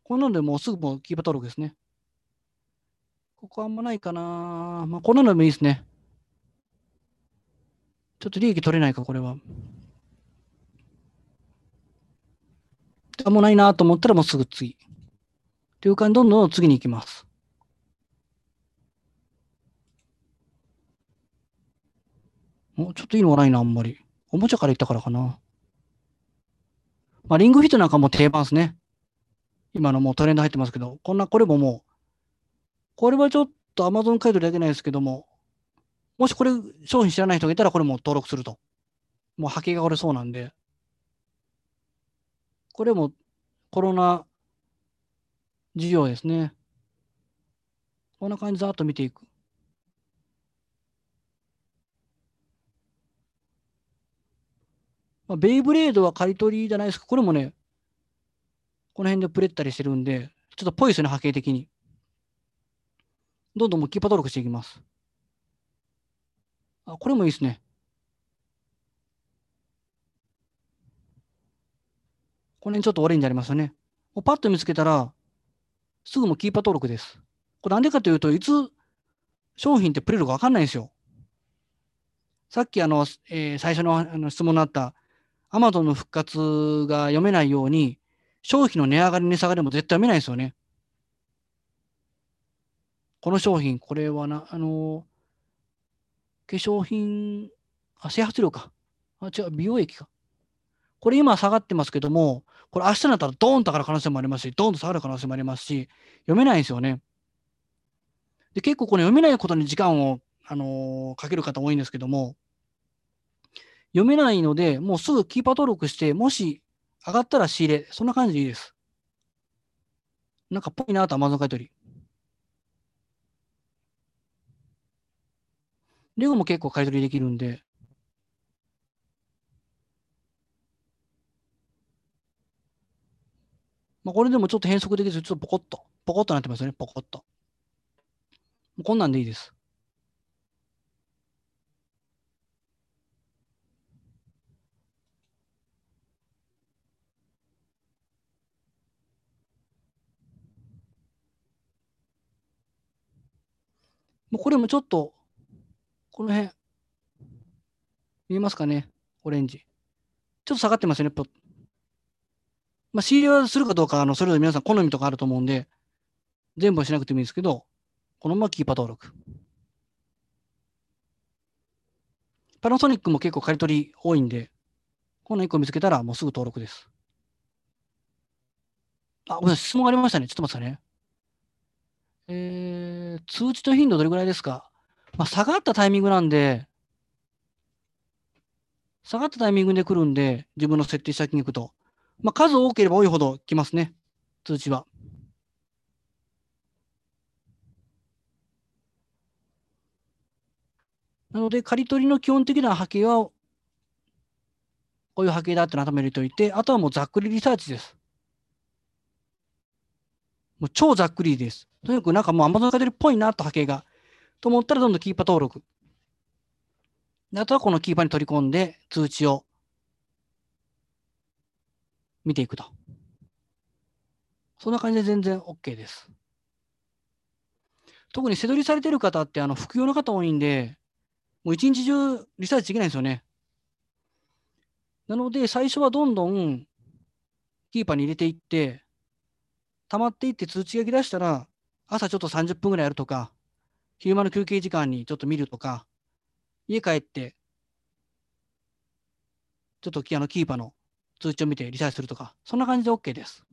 こんなのでもうすぐもうキーパー登録ですね。ここあんまないかな。まあ、こんなのでもいいですね。ちょっと利益取れないか、これは。あ、もうないなと思ったらもうすぐ次。っていう感じどんどん次に行きます。もうちょっといいのがないな、あんまり。おもちゃから行ったからかな。まあ、リングフィットなんかも定番ですね。今のもうトレンド入ってますけど、こんな、これももう、これはちょっと Amazon 買い取りだけないですけども、もしこれ商品知らない人がいたらこれも登録すると。もう波形が折れそうなんで。これもコロナ需要ですね。こんな感じざーっと見ていく。まあ、ベイブレードは刈り取りじゃないですか。これもね、この辺でプレったりしてるんで、ちょっとぽいですね、波形的に。どんどんもうキーパー登録していきます。あ、これもいいですね。この辺ちょっとオレンジありますよね。もうパッと見つけたら、すぐもキーパー登録です。これなんでかというと、いつ商品ってプレるかわかんないんですよ。さっきあの、えー、最初のあの質問になった、アマゾンの復活が読めないように、商品の値上がり値下がりも絶対読めないですよね。この商品、これはな、あの化粧品、あ、整髪料か。あ、違う、美容液か。これ今下がってますけども、これ明日になったらドーンと上がる可能性もありますし、ドーンと下がる可能性もありますし、読めないんですよね。で、結構この読めないことに時間を、あのーかける方多いんですけども、読めないので、もうすぐキーパー登録して、もし上がったら仕入れ、そんな感じでいいです。なんかっぽいなと Amazon 買い取り。レゴも結構買い取りできるんで、まあ、これでもちょっと変則的ですちょっとポコッと、ポコッとなってますよね、ポコッと。こんなんでいいです。これもちょっと、この辺、見えますかね？オレンジ。ちょっと下がってますよね、ポッまあ、仕入れはするかどうか、あの、それぞれ皆さん好みとかあると思うんで、全部はしなくてもいいんですけど、このままキーパー登録。パナソニックも結構借り取り多いんで、この1個見つけたらもうすぐ登録です。あ、ごめんなさい、質問がありましたね。ちょっと待ってくださいね。えー、通知と頻度どれぐらいですか？まあ、下がったタイミングなんで、下がったタイミングで来るんで、自分の設定した金額と。まあ、数多ければ多いほど来ますね、通知は。なので、刈り取りの基本的な波形は、こういう波形だってのを頭に入れておいて、あとはもうざっくりリサーチです。もう超ざっくりです。とにかくなんかもう Amazon 買い取りっぽいなと波形が。と思ったらどんどんキーパー登録。あとはこのキーパーに取り込んで通知を見ていくと。そんな感じで全然 OK です。特に背取りされてる方ってあの副業の方多いんで、もう一日中リサーチできないんですよね。なので最初はどんどんキーパーに入れていって、溜まっていって通知が来だしたら、朝ちょっと30分ぐらいやるとか、昼間の休憩時間にちょっと見るとか、家帰って、ちょっとあのキーパーの通知を見てリサーチするとか、そんな感じで OK です。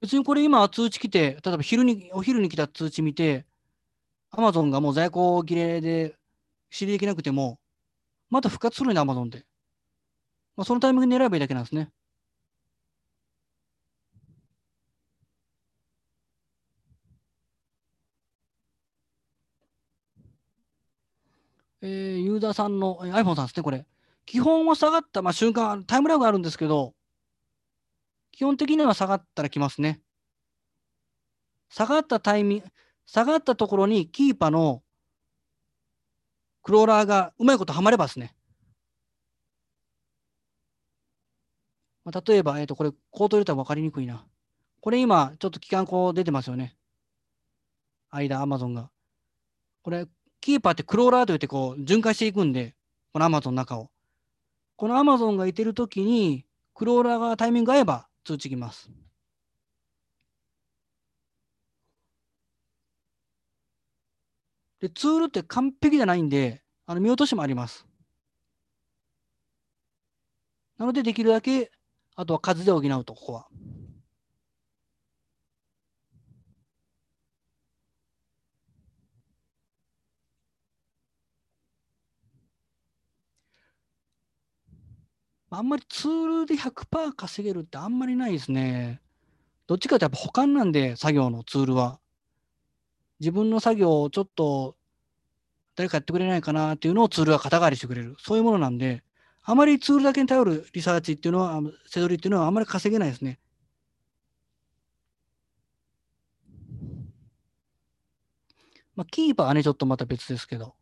別にこれ今通知来て、例えば昼に、お昼に来た通知見て、Amazon がもう在庫切れで知りできなくても、また復活するね、Amazon で。まあ、そのタイミングで狙えばいいだけなんですね。えーユーザーさんの、えー iPhone さんですね、これ。基本は下がった、まあ、瞬間、タイムラグがあるんですけど、基本的には下がったら来ますね。下がったタイミング、下がったところにキーパーのクローラーがうまいことはまればですね。まあ、例えば、えっ、と、これ、コート入れたら分かりにくいな。これ今、ちょっと期間こう出てますよね。間、アマゾンが。これ、キーパーってクローラーといってこう巡回していくんで、このアマゾンの中を。このアマゾンがいてるときに、クローラーがタイミング合えば通知きます。で、ツールって完璧じゃないんで、あの見落としもあります。なので、できるだけ、あとは数で補うと、ここは。あんまりツールで100%稼げるってあんまりないですね。どっちかというとやっぱ保管なんで、作業のツールは。自分の作業をちょっと誰かやってくれないかなっていうのをツールが肩代わりしてくれる。そういうものなんで、あまりツールだけに頼るリサーチっていうのは、あの背取りっていうのはあんまり稼げないですね。まあ、キーパーはね、ちょっとまた別ですけど。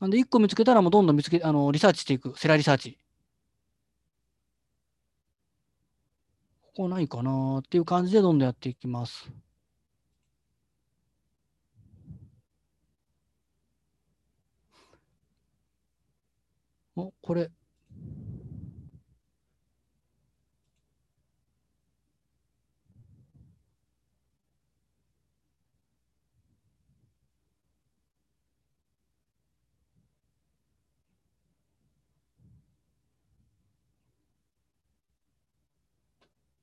なんで、1個見つけたらもうどんどん見つけ、あの、リサーチしていく。セラリサーチ。ここないかなっていう感じでどんどんやっていきます。お、これ。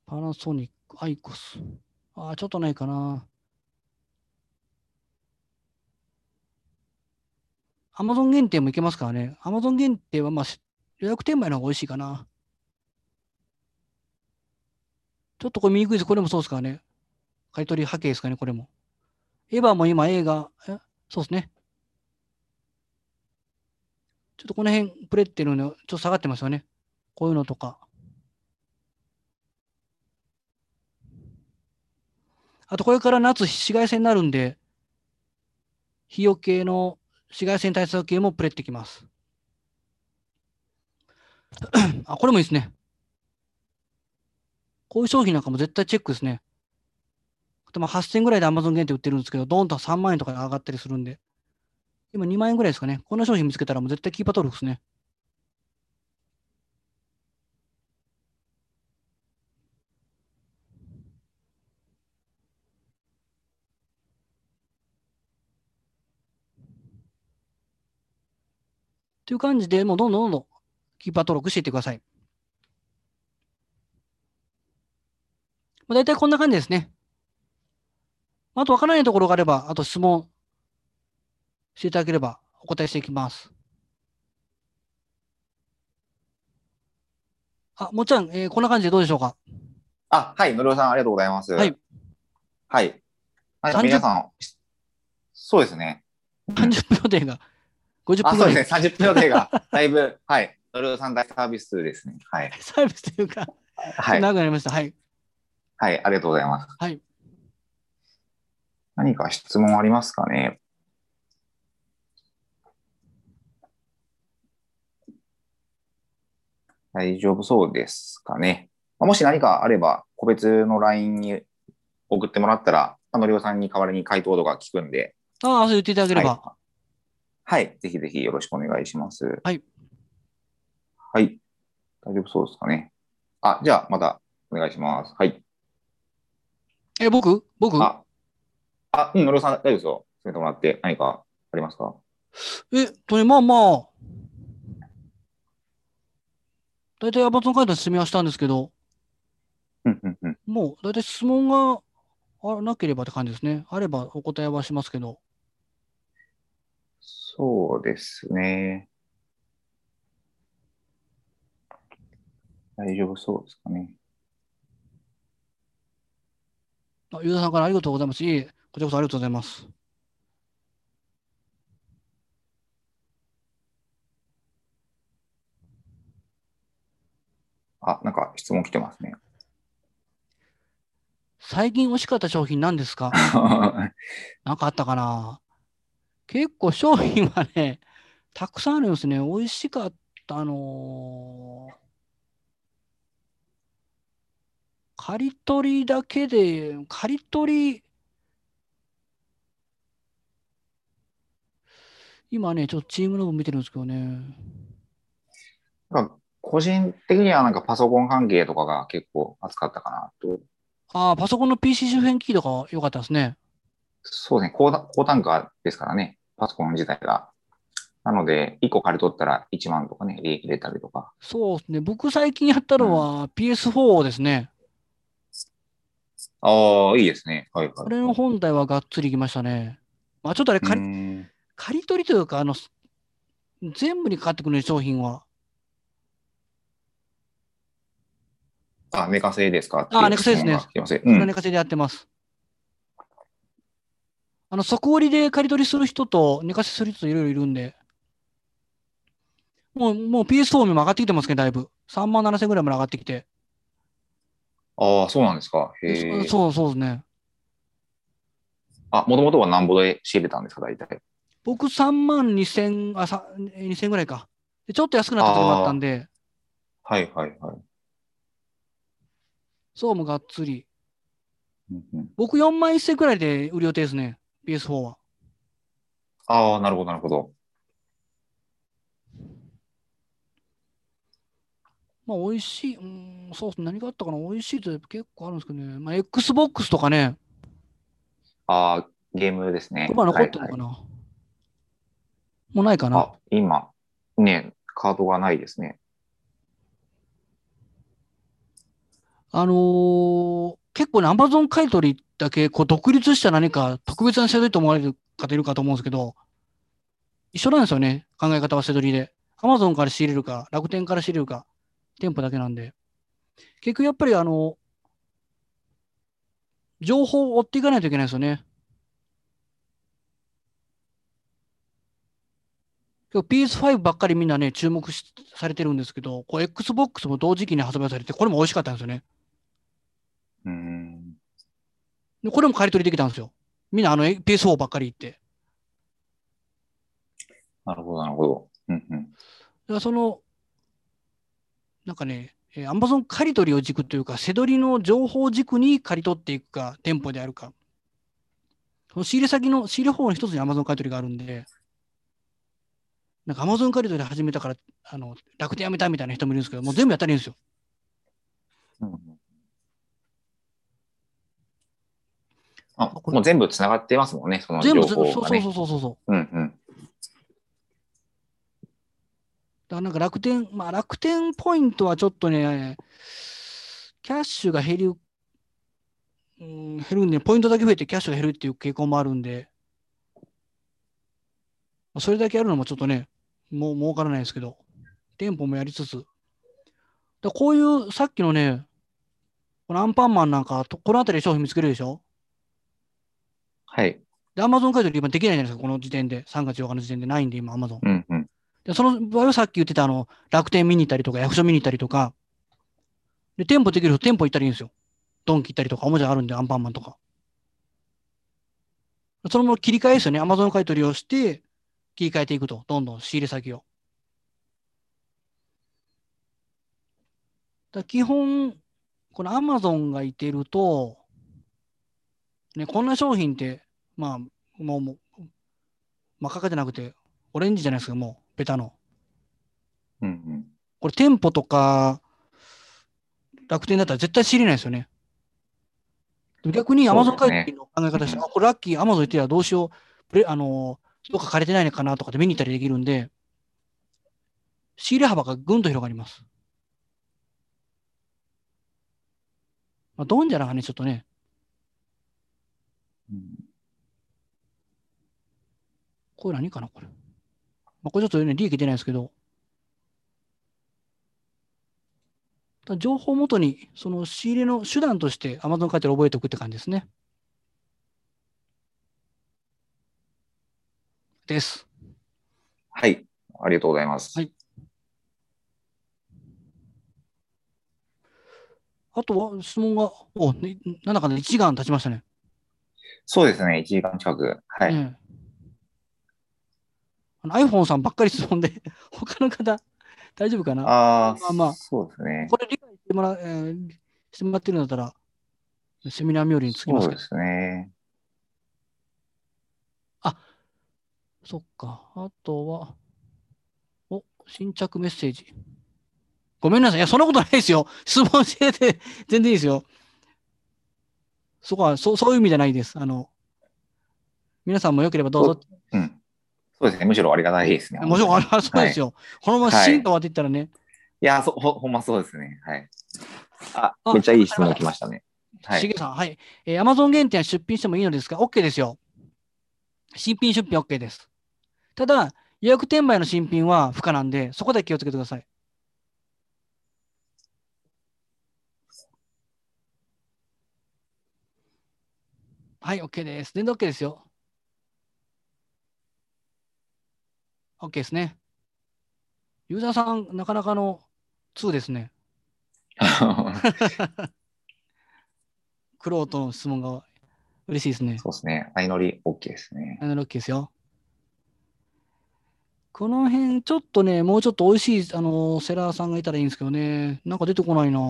パナソニック、アイコス。ああ、ちょっとないかな。アマゾン限定もいけますからね。アマゾン限定はまあ予約転売の方が美味しいかな。ちょっとこれ見にくいです。これもそうですからね。買取波形ですかね、これも。エヴァも今映画、え？そうですね。ちょっとこの辺、プレってるの、ちょっと下がってますよね。こういうのとか。あと、これから夏、紫外線になるんで、日よけの紫外線対策系もプレってきます。あ、これもいいですね。こういう商品なんかも絶対チェックですね。でも8000円ぐらいで Amazon 限定売ってるんですけど、ドーンと3万円とか上がったりするんで。今2万円ぐらいですかね。こんな商品見つけたらもう絶対キーパー登録ですね。という感じで、もうどんどんどんどんキーパー登録していってください。まあ、大体こんな感じですね。あと分からないところがあれば、あと質問していただければお答えしていきます。あ、もっちゃん、えー、こんな感じでどうでしょうか？あ、はい、のりおさん、ありがとうございます。はい。はい。はい、皆さん、そうですね。30分予定が50分あ、そうですね、30分予定が、だいぶ、はい、のりおさん大サービスですね。はい。*laughs* サービスというか、はい。長くなりました。はい。はい、ありがとうございます。はい。何か質問ありますかね？大丈夫そうですかね？もし何かあれば、個別の LINE に送ってもらったら、のりおさんに代わりに回答とか聞くんで。ああ、そう言っていただければ、はい。はい。ぜひぜひよろしくお願いします。はい。はい。大丈夫そうですかね。あ、じゃあ、またお願いします。はい。え、僕？僕？あ、あ、うん、のりおさん、大丈夫ですよ。進めてもらって何かありますか？えっとね、まあまあ、大体アバゾン回答進みはしたんですけど、もう大体質問があなければって感じですね。あればお答えはしますけど。そうですね。大丈夫そうですかね。あ、ユーザーさんからありがとうございます。いえ、こちらこそありがとうございます。あ、なんか質問来てますね。最近美味しかった商品何ですか？*laughs* なんかあったかな？結構商品はね、たくさんあるんですね。美味しかったあのー、刈り取りだけで、刈り取り、今ね、ちょっとチームログ見てるんですけどね。個人的にはなんかパソコン関係とかが結構熱かったかなと。ああ、パソコンの PC 周辺機器とか良かったですね。そうですね高。高単価ですからね。パソコン自体が。なので、1個借り取ったら1万とかね、利益出たりとか。そうですね。僕最近やったのは PS4 ですね。うん、ああ、いいですね。はいはい。これの本体はがっつりいきましたね。まあちょっとあれ借り、借り取りというか、あの、全部にかかってくる商品は。あ、寝かせですか？あ、寝かせですね。うん、寝かせでやってます。あの、即折りで借り取りする人と寝かせする人いろいろいるんで、もう、もう PS4 も上がってきてますね、だいぶ。3万7千ぐらいまで上がってきて。ああ、そうなんですか。へそう、そうですね。あ、もともとは何ぼで仕入れたんですか、大体？僕3万2千、あ、2千ぐらいか。ちょっと安くなった時もあったんで。はいはいはい。そうもがっつり。僕4万1000くらいで売る予定ですね、PS4 は。ああ、なるほど、なるほど。まあ、美味しい、うん、そう何があったかな、美味しいって結構あるんですけどね。まあ、Xbox とかね。ああ、ゲームですね。今残ってるのかな、はいはい、もうないかなあ、今、ね、カードがないですね。あのー結構ね、アマゾン買い取りだけこう独立した何か特別なセドリと思われる方いるかと思うんですけど、一緒なんですよね、考え方はセドリで。アマゾンから仕入れるか、楽天から仕入れるか、店舗だけなんで。結局やっぱりあの、情報を追っていかないといけないですよね。今日 PS5 ばっかりみんなね、注目しされてるんですけど、こう Xbox も同時期に発売されて、これも美味しかったんですよね。うん。でこれも借り取りできたんですよ。みんなあの PS4 ばっかり行って。なるほど、なるほど。うんうん。だからその、なんかね、えー、Amazon 借り取りを軸というか、せどりの情報軸に借り取っていくか、店舗であるか。その仕入れ先の、仕入れ方の一つに Amazon 借り取りがあるんで、なんか Amazon 借り取り始めたから、あの、楽天やめたみたいな人もいるんですけど、もう全部やったらいいんですよ。うんうんあ、もう全部つながってますもんね、その情全部、そうそう報がね。そうそうそうそう。うんうん。だからなんか楽天、まあ楽天ポイントはちょっとね、キャッシュが減る、うん、減るんで、ポイントだけ増えてキャッシュが減るっていう傾向もあるんで、まあそれだけやるのもちょっとね、もう儲からないですけど、店舗もやりつつ、だこういうさっきのね、このアンパンマンなんか、とこの辺りで商品見つけるでしょ？はい。で、アマゾン買い取り今できないじゃないですか、この時点で。3月8日の時点でないんで、今、アマゾン。うんうん。で、その場合はさっき言ってたあの、楽天見に行ったりとか、役所見に行ったりとか、で、店舗できると店舗行ったらいいんですよ。ドンキ行ったりとか、おもちゃあるんで、アンパンマンとか。そのまま切り替えですよね。アマゾン買い取りをして、切り替えていくと、どんどん仕入れ先を。だ基本、このアマゾンがいてると、ね、こんな商品って、まあ、もう、もう真っ赤じゃなくて、オレンジじゃないですか、もう、ベタの。うんうん。これ店舗とか楽天だったら絶対知れないですよね。逆に Amazon ですね会計の考え方して、うんあ、これラッキー、Amazon 行ってたらどうしよう、プレあのー、どっか借りてないのかなとかで見に行ったりできるんで、仕入れ幅がぐんと広がります。まあ、ドンジャラがね、ちょっとね、うんこれ何かな、これ。まあ、これちょっとね、利益出ないですけど、情報をもとに、その仕入れの手段として Amazon 買い取り覚えておくって感じですね。です。はい。ありがとうございます。はいあとは質問が、お、ねなんだかね、1時間経ちましたね。そうですね。1時間近く。はい。ねえあの iPhone さんばっかり質問で、*laughs* 他の方、大丈夫かな？ああ、まあまあそうですね。これ理解してもら,、えーしてもらってるんだったら、セミナー冥利につきますけど。そうですね。そっか。あとは、お、新着メッセージ。ごめんなさい。いや、そんなことないですよ。*laughs* 質問してて全然いいですよ。そこは、そう、そういう意味じゃないです。あの、皆さんもよければどうぞ。うん。そうですね。むしろありがたいですね。もちろん、あそうですよ。よ。このままシーンと終わっていったらね、いや、そほほんまそうですね。はい。あ、あめっちゃいい質問来ましたね。はい。しげさん、はい。えー、Amazon 限定は出品してもいいのですか ?OK ですよ。新品出品 OK です。ただ、予約転売の新品は不可なんで、そこだけ気をつけてください。はい、OK です。全然 OK ですよ。OK ですね。ユーザーさん、なかなかの2ですね。クロートの質問が嬉しいですね。そうですね。相乗り OK ですね。アナロッキーですよ。この辺、ちょっとね、もうちょっと美味しい、あの、セラーさんがいたらいいんですけどね。なんか出てこないな。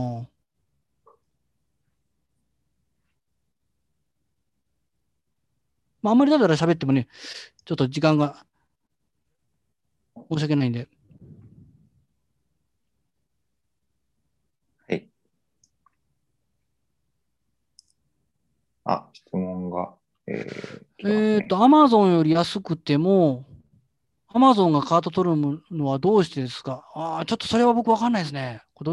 まあ、あんまりだらだら喋ってもね、ちょっと時間が申し訳ないんで。はい。あ、質問が。えー来てますねえっと、アマゾンより安くても、アマゾンがカート取るのはどうしてですか？ああ、ちょっとそれは僕わかんないですね。これ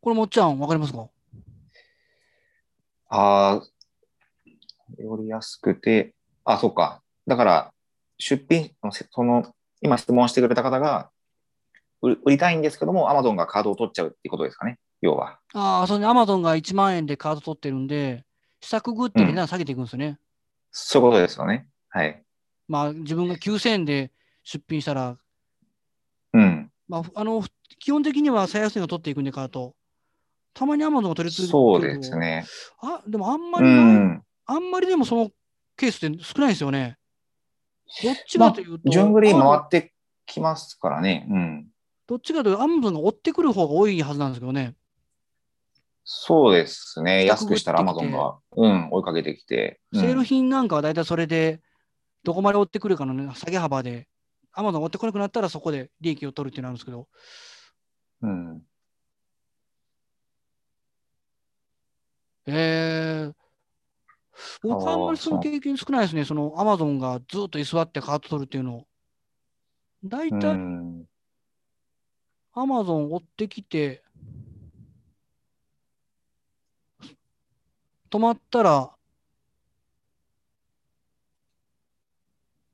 これもっちゃん、わかりますか？ああ、より安くて、あ、そうか。だから、出品、その、今質問してくれた方が、売売りたいんですけども、アマゾンがカードを取っちゃうってことですかね、要は。ああ、それにアマゾンが1万円でカード取ってるんで、試作グって値段下げていくんですよね。そういうことですよね。はい。まあ、自分が9000円で出品したら、うん。まあ、あの、基本的には最安値を取っていくんで、カード。たまにアマゾンが取り続けるそうです。ね。あ、でもあんまうりない、ん。あんまりでもそのケースって少ないですよね。どっちかというと、順繰り回ってきますからね。うん。どっちかというと、アマゾンが追ってくる方が多いはずなんですけどね。そうですね。安くしたらアマゾンが、うん、追いかけてきて。うんセール品なんかは大体それで、どこまで追ってくるかの、ね、下げ幅で、アマゾン追ってこなくなったらそこで利益を取るっていうのがあるんですけど、うん。えー、僕はあんまりその経験少ないですね。そのアマゾンがずっと居座ってカート取るっていうの。大う体ん。アマゾン追ってきて、止まったら、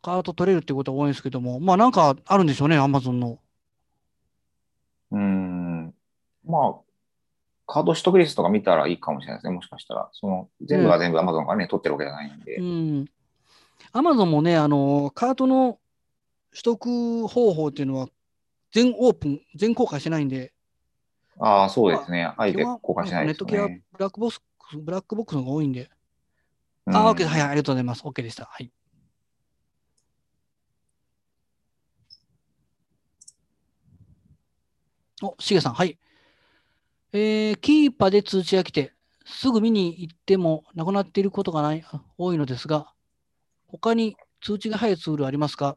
カート取れるってことが多いんですけども、まあなんかあるんでしょうね、アマゾンの。うん。まあ、カード取得率とか見たらいいかもしれないですね。もしかしたら。その、全部が全部アマゾンがね、取ってるわけじゃないんでう。ん。アマゾンもね、あの、カートの取得方法っていうのは全オープン、全公開してないんで、ああ、そうですね。あえて公開しないネット系は。ブラックボックス、ブラックボックスの方が多いんで。うんあ、OK、はい、はい、ありがとうございます。OK でした。はい。お、しげさん、はい。えー、キーパーで通知が来て、すぐ見に行ってもなくなっていることがない、多いのですが、他に通知が入るツールありますか？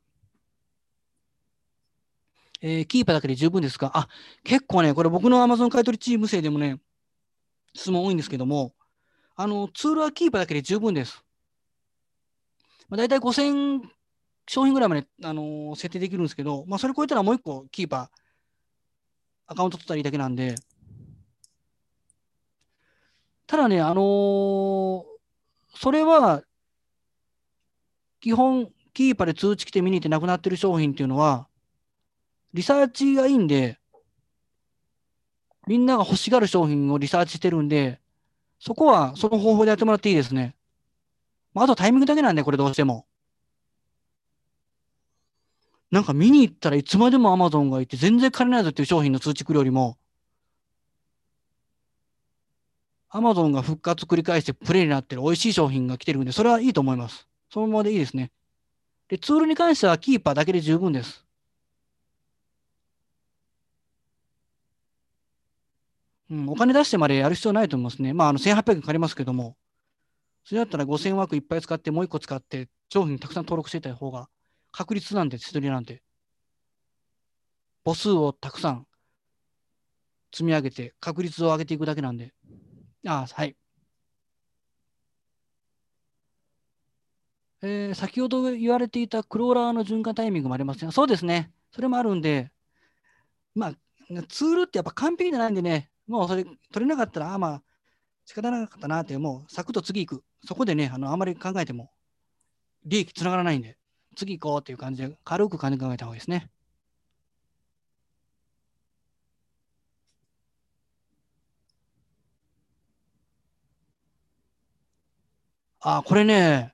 えーキーパーだけで十分ですか？あ、結構ね、これ僕の Amazon 買取チーム生でもね、質問多いんですけども、あの、ツールはキーパーだけで十分です。まあ、大体5000商品ぐらいまで、あのー設定できるんですけど、まあ、それ超えたらもう一個キーパー、アカウント取ったらいいだけなんで、ただね、あのーそれは、基本、キーパーで通知来て見に行ってなくなってる商品っていうのは、リサーチがいいんで、みんなが欲しがる商品をリサーチしてるんで、そこはその方法でやってもらっていいですね。まあ、あとタイミングだけなんで、これどうしても。なんか見に行ったらいつまでも Amazon がいて全然金ないぞっていう商品の通知来るよりも、Amazon が復活繰り返してプレイになってる美味しい商品が来てるんで、それはいいと思います。そのままでいいですね。で、ツールに関してはキーパーだけで十分です。うん、お金出してまでやる必要ないと思いますね。まあ、あの1800円かかりますけども、それだったら5000枠いっぱい使って、もう1個使って、商品たくさん登録していた方が確率なんで、手取りなんて。母数をたくさん積み上げて、確率を上げていくだけなんで。あはい。えー先ほど言われていたクローラーの循環タイミングもありますね。そうですね。それもあるんで、まあ、ツールってやっぱ完璧じゃないんでね、もうそれ取れなかったら、あまあ、仕方なかったなって、もうサクッと次行く。そこでね、あのあまり考えても利益つながらないんで、次行こうっていう感じで、軽く考えた方がいいですね。あ、これね、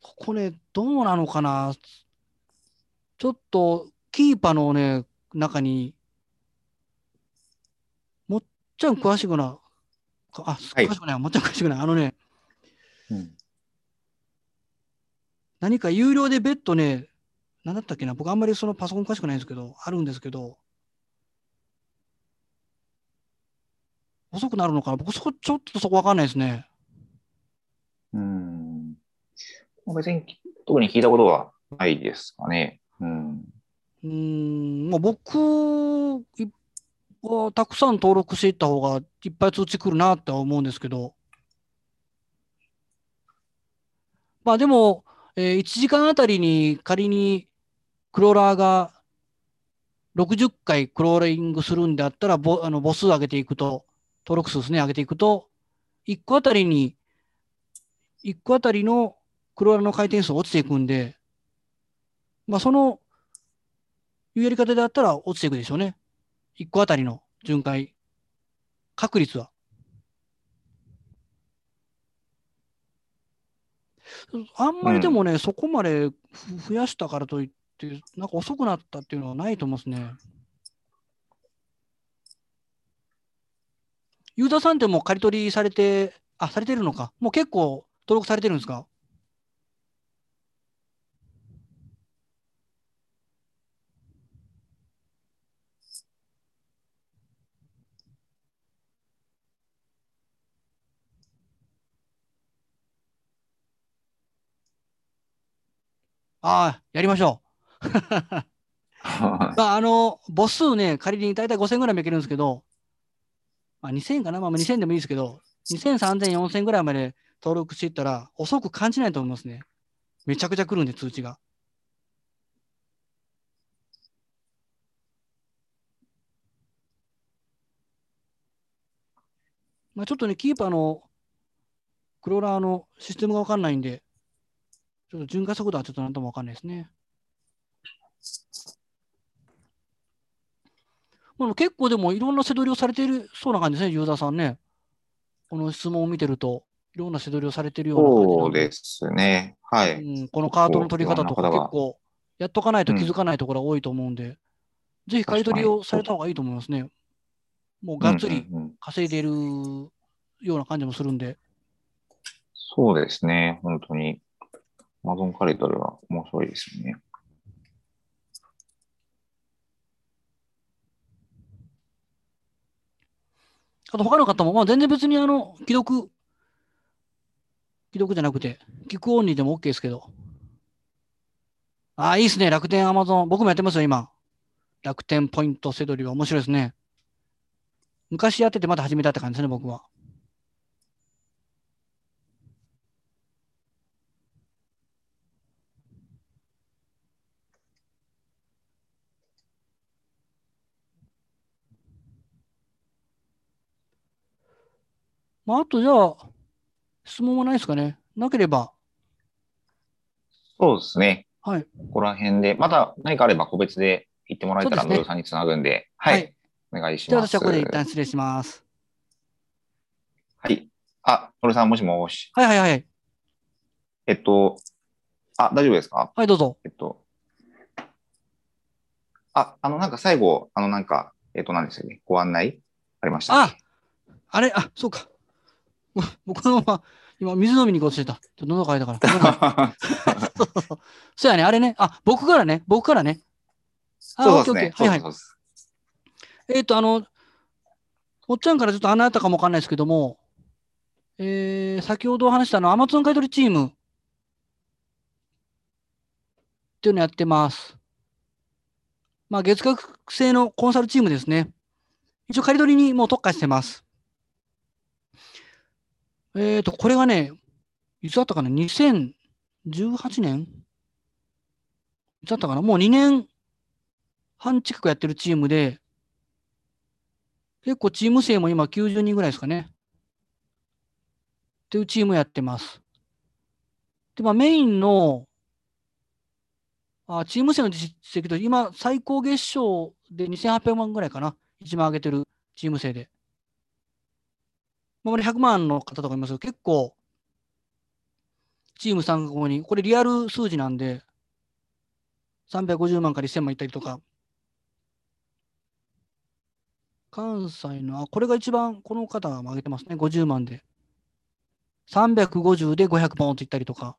ここね、どうなのかな。ちょっと、キーパーのね、中に、もっちゃん詳しくな、かあ、はい詳しくない、もっちゃん詳しくない。あのね、うん何か有料で別途ね、何だったっけな、僕あんまりそのパソコン詳しくないんですけど、あるんですけど、遅くなるのか？な僕そこ、ちょっとそこわかんないですね。うん。別に特に聞いたことはないですかね。うん。うーん、まあ、僕いはたくさん登録していった方がいっぱい通知来るなって思うんですけど、まあでも、えー1時間あたりに仮にクローラーが60回クローリングするんであったら、ボあの母数上げていくと、登録数ですね、上げていくと、1個あたりに、1個あたりのクローラーの回転数落ちていくんで、まあ、その、いうやり方であったら落ちていくでしょうね。1個あたりの巡回確率は。あんまりでもね、そこまでふ増やしたからといって、なんか遅くなったっていうのはないと思うんですね。ユーザーさんってもう刈り取りされて、あ、されてるのか。もう結構登録されてるんですか？ああ、やりましょう。*laughs* まあ、あの、母数ね、仮に大体5000ぐらいもいけるんですけど、まあ、2000かな、まあ、2000でもいいですけど、2000、3000、4000ぐらいまで登録していったら、遅く感じないと思いますね。めちゃくちゃ来るんで、通知が。まあ、ちょっとね、キーパーのクローラーのシステムがわかんないんで、ちょっと巡回速度はちょっとなんともわかんないですね。まあ、結構でもいろんな背取りをされているそうな感じですね、ユーザーさんね。この質問を見てると、いろんな背取りをされているような感じそうでですね。はい。うん、このカートの取り方とか結構やっとかないと気づかないところが多いと思うんで、ぜひ買い取りをされた方がいいと思いますね。もうがっつりうんうんうん稼いでいるような感じもするんで、そうですね。本当に。アマゾンカリトルは面白いですよね。あと他の方も、まあ、全然別にあの既読、既読じゃなくて、聞くオンリーでも OK ですけど。ああ、いいですね。楽天、アマゾン。僕もやってますよ、今。楽天ポイントセドリは面白いですね。昔やっててまた始めたって感じですね、僕は。まあ、あとじゃあ、質問はないですかね。なければ、そうですね。はい。ここら辺で、また何かあれば個別で言ってもらえたら、野呂さんにつなぐんで、はい。お願いしじゃあます。私はこれで一旦失礼します。はい。あ、野呂さん、もしもし。はいはいはい。えっと、あ、大丈夫ですか？はい、どうぞ。えっと、あ、あの、なんか最後、あの、なんか、えっと、何ですよね。ご案内ありましたっあけあれ、あ、そうか。*laughs* 僕のまま、今、水飲みに行こうとしてた。ちょっと喉乾いたから。そうそうそうそうやね、あれね。あ、僕からね、僕からね。あ、オッケーオッケー。ですね。はいはい。えっ、と、あの、おっちゃんからちょっと穴あったかもわかんないですけども、えー、先ほどお話したあの、アマゾン買い取りチームっていうのやってます。まあ、月額制のコンサルチームですね。一応、借り取りにもう特化してます。えっ、と、これがね、いつだったかな ?2018 年いつだったかな？もう2年半近くやってるチームで、結構チーム生も今90人ぐらいですかね。っていうチームやってます。で、まあメインの、あチーム生の実績と今最高月賞で2800万ぐらいかな？一番上げてるチーム生で。まあ、100万の方とかいますけど、結構、チーム参加後に、これリアル数字なんで、350万から1000万いったりとか、関西の、あ、これが一番、この方が上げてますね、50万で。350で500万っていったりとか。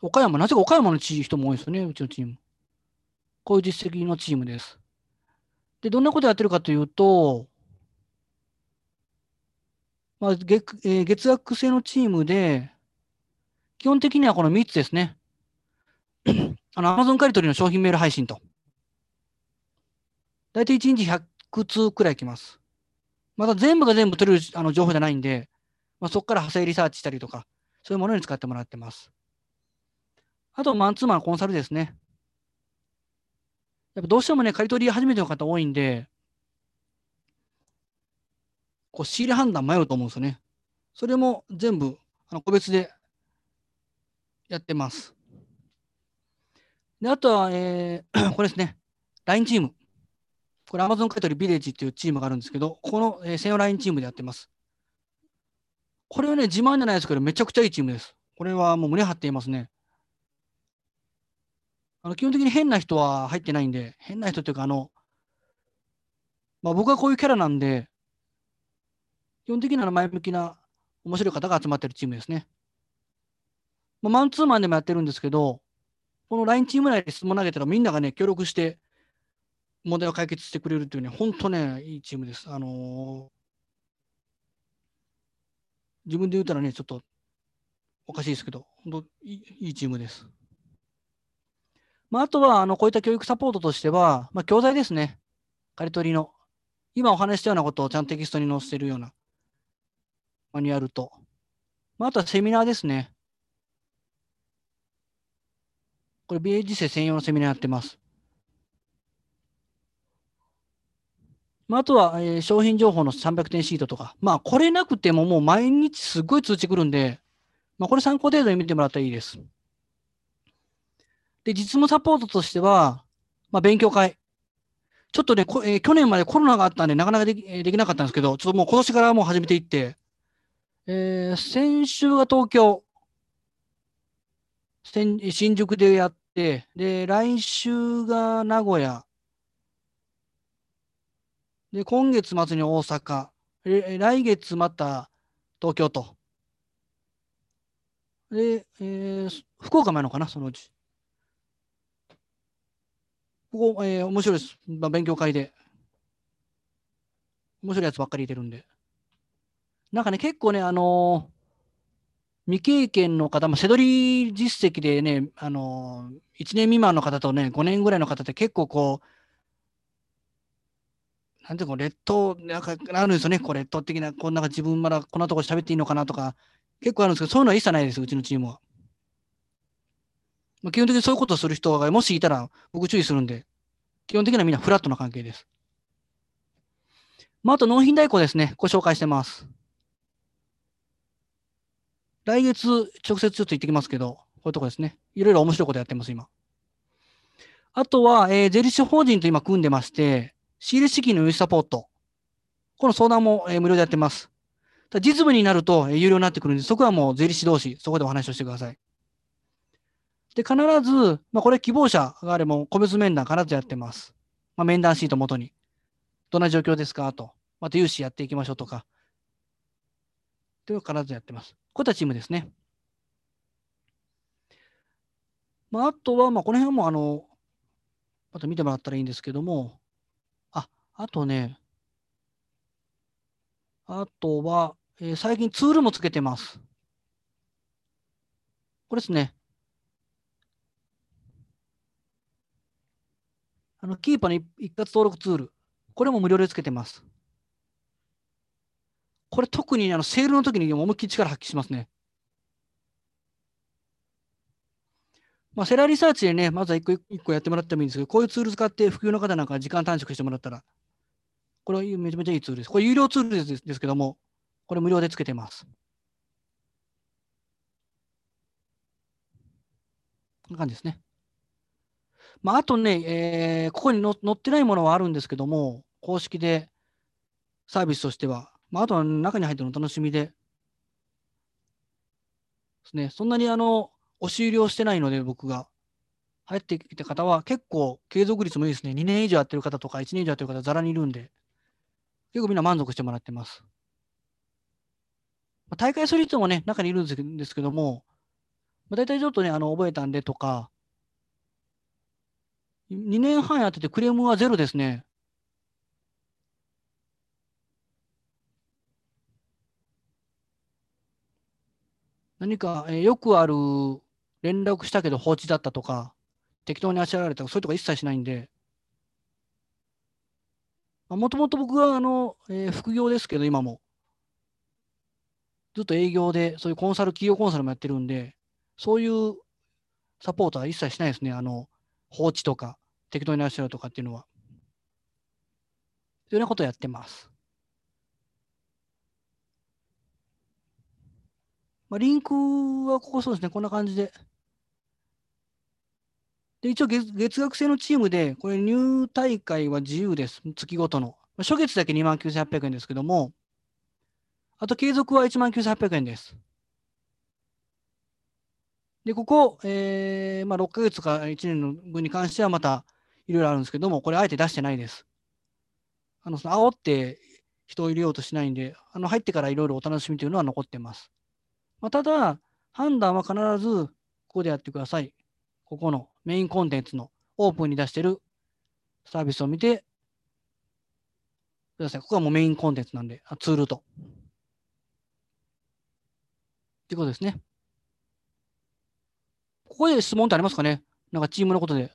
岡山、なぜか岡山のチ人も多いですよね、うちのチーム。こういう実績のチームです。で、どんなことやってるかというと、まあ月えー月額制のチームで、基本的にはこの3つですね。*clears throat* あの、Amazon 借り取りの商品メール配信と。大体1日100通くらい来ます。また全部が全部取れるあの情報じゃないんで、まあ、そこから派生リサーチしたりとか、そういうものに使ってもらってます。あと、マンツーマンコンサルですね。やっぱどうしてもね、借り取り初めての方多いんで、こう仕入れ判断迷うと思うんですよね。それも全部あの個別でやってます。で、あとは、えー *clears throat* これですね、LINE チーム。これ Amazon 買い取りビレッジっていうチームがあるんですけど、この、えー専用 LINE チームでやってます。これはね、自慢じゃないですけど、めちゃくちゃいいチームです。これはもう胸張っていますね。あの基本的に変な人は入ってないんで、変な人っていうか、あの、まあ、僕はこういうキャラなんで、基本的には前向きな面白い方が集まってるチームですね。まあ、マンツーマンでもやってるんですけど、この LINE チーム内で質問投げたらみんながね、協力して問題を解決してくれるっていうね、本当ね、いいチームです。あのー自分で言ったらね、ちょっとおかしいですけど、本当いいチームです。まあ、あとは、あの、こういった教育サポートとしては、まあ、教材ですね。借り取りの。今お話したようなことをちゃんとテキストに載せてるようなマニュアルと。まあ、あとはセミナーですね。これ、BA 実践専用のセミナーやってます。まあ、あとは、えー商品情報の300点シートとか。まあ、これなくてももう毎日すごい通知来るんで、まあ、これ参考程度に見てもらったらいいです。で、実務サポートとしては、まあ、勉強会。ちょっとね、こえー去年までコロナがあったんで、なかなかできできなかったんですけど、ちょっともう今年からもう始めていって、えー先週が東京、新宿でやって、で、来週が名古屋、で、今月末に大阪、え来月また東京と。で、えー福岡もやるのかな、そのうち。ここ、えー面白いです。まあ、勉強会で。面白いやつばっかり入れてるんで。なんかね、結構ね、あのー未経験の方も、背取り実績でね、あのー、1年未満の方とね、5年ぐらいの方って結構こう、なんていうの、劣等、なんかあるんですよね、こう劣等的な、こんな自分まだこんなとこ喋っていいのかなとか、結構あるんですけど、そういうのは一切ないです、うちのチームは。まあ、基本的にそういうことをする人がもしいたら、僕注意するんで、基本的にはみんなフラットな関係です。まあ、あと納品代行ですね。ご紹介してます。来月、直接ちょっと行ってきますけど、こういうとこですね。いろいろ面白いことやってます、今。あとは、えー税理士法人と今組んでまして、仕入れ資金の融資サポート。この相談も、えー無料でやってます。ただ実務になると、えー有料になってくるんで、そこはもう税理士同士、そこでお話をしてください。で、必ず、まあ、これ希望者があれば、個別面談必ずやってます。まあ、面談シート元に。どんな状況ですかと。また融資やっていきましょうとか。というのを必ずやってます。こういったチームですね。まあ、あとは、まあ、この辺も、あの、また見てもらったらいいんですけども、あ、あとね、あとは、えー最近ツールもつけてます。これですね。あの、キーパーの一括登録ツール。これも無料でつけてます。これ特にあのセールの時に思いっきり力発揮しますね。まあ、セラーリサーチでね、まずは一個一個やってもらってもいいんですけど、こういうツール使って普及の方なんか時間短縮してもらったら、これはめちゃめちゃいいツールです。これ有料ツールですですけども、これ無料でつけてます。こんな感じですね。まあ、あとね、えーここに載ってないものはあるんですけども、公式でサービスとしては、まあ、あとは中に入ってのお楽しみで、ですね、そんなにあの、押し売りをしてないので、僕が。入ってきた方は結構継続率もいいですね。2年以上やってる方とか1年以上やってる方ざらにいるんで、結構みんな満足してもらってます。まあ大会する人もね、中にいるんですけですけども、まあ、大体ちょっとね、あの覚えたんでとか、2年半やっててクレームはゼロですね。何か、えーよくある連絡したけど放置だったとか、適当にあしらわれたとか、そういうとこ一切しないんで、もともと僕はあの、えー副業ですけど、今も。ずっと営業で、そういうコンサル、企業コンサルもやってるんで、そういうサポートは一切しないですね。あの、放置とか、適当になしろとかっていうのは。というようなことをやってます。まあ、リンクはここそうですね、こんな感じで。で、一応月月額制のチームで、これ入大会は自由です。月ごとの。まあ初月だけ29,800円ですけども、あと継続は19,800円です。で、ここ、えーまあ、6ヶ月か1年の分に関してはまたいろいろあるんですけども、これあえて出してないです。あの、その煽って人を入れようとしないんで、あの入ってからいろいろお楽しみというのは残ってます。まあ、ただ、判断は必ずここでやってください。ここのメインコンテンツのオープンに出してるサービスを見てください。ここはもうメインコンテンツなんで、あツールと。っていうことですね。ここで質問ってありますかね？なんかチームのことで。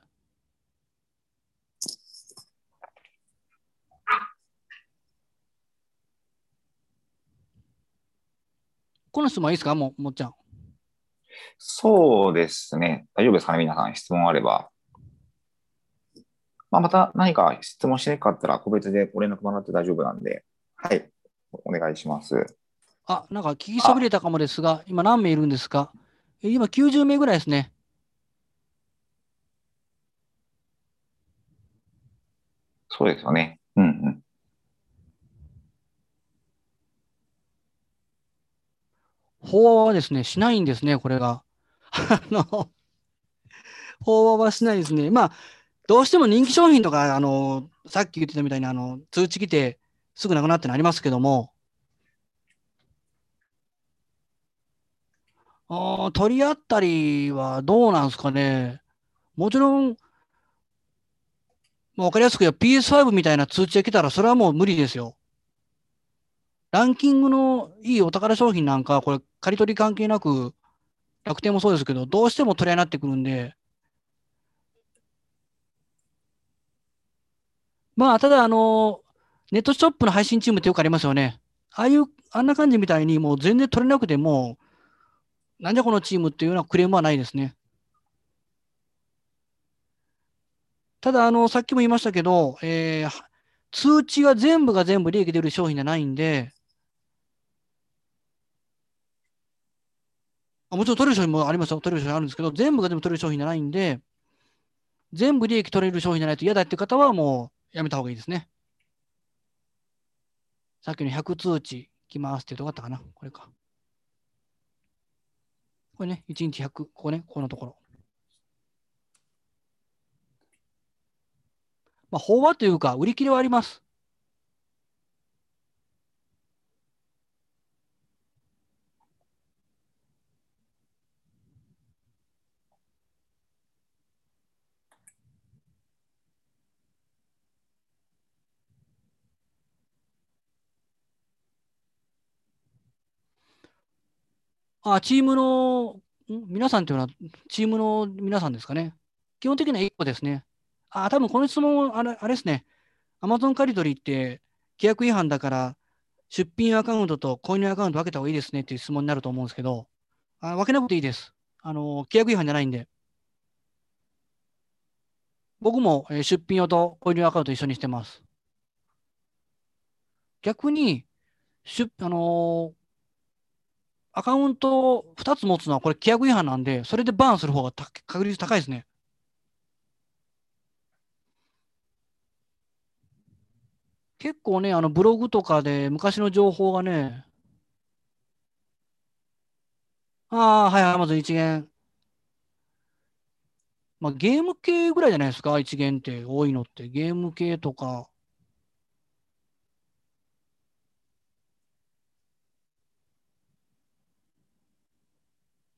この質問はいいですか？ももっちゃん。そうですね。大丈夫ですかね？皆さん、質問あれば。まあ、また何か質問しなかったら、個別でご連絡もらって大丈夫なんで、はい、お願いします。あ、なんか聞きそびれたかもですが、今何名いるんですか？え今90名ぐらいですね。そうですよね。うんうん。法話はですね、しないんですね、これが。あの、法話はしないですね。まあ、どうしても人気商品とか、あの、さっき言ってたみたいに、あの、通知来てすぐなくなってのありますけども、あー取り合ったりはどうなんですかね。もちろん、まあ、わかりやすく言えば PS5 みたいな通知が来たら、それはもう無理ですよ。ランキングのいいお宝商品なんか、これ、刈り取り関係なく、楽天もそうですけど、どうしても取り合いになってくるんで、まあ、ただ、あの、ネットショップの配信チームってよくありますよね。ああいう、あんな感じみたいに、もう全然取れなくても、なんじゃこのチームっていうようなクレームはないですね。ただ、あの、さっきも言いましたけど、えー通知が全部が全部利益出る商品じゃないんで、あもちろん取れる商品もありますよ。取れる商品あるんですけど、全部が全部取れる商品じゃないんで、全部利益取れる商品じゃないと嫌だって方はもうやめた方がいいですね。さっきの100通知来ますっていうとこあったかなこれか。これね、1日100、ここね、ここのところ。まあ、飽和というか、売り切れはあります。あ、チームの、皆さんというのは、チームの皆さんですかね？基本的には1個ですね。あ、多分この質問、あれ、あれですね。Amazon 借り取りって規約違反だから、出品アカウントと購入アカウント分けた方がいいですねっていう質問になると思うんですけど、あ分けなくていいです。あの、規約違反じゃないんで。僕も出品用と購入アカウント一緒にしてます。逆に、出、あのーアカウントを2つ持つのはこれ規約違反なんで、それでバーンする方が確率高いですね。結構ね、あのブログとかで昔の情報がね、ああ、はい、アマゾン一元。まあ、ゲーム系ぐらいじゃないですか、一元って多いのって。ゲーム系とか。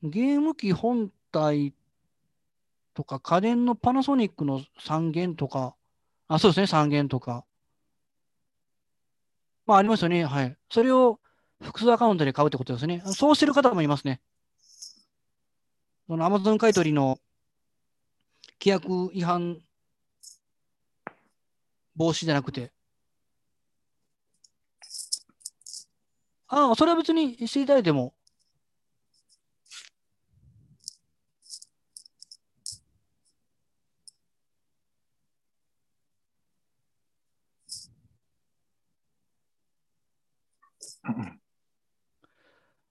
ゲーム機本体とか、家電のパナソニックの3元とか、あ、そうですね、3元とか。まあ、ありますよね。はい。それを複数アカウントで買うってことですね。そうしてる方もいますね。その Amazon 買い取りの規約違反防止じゃなくて。ああ、それは別にしていただいても。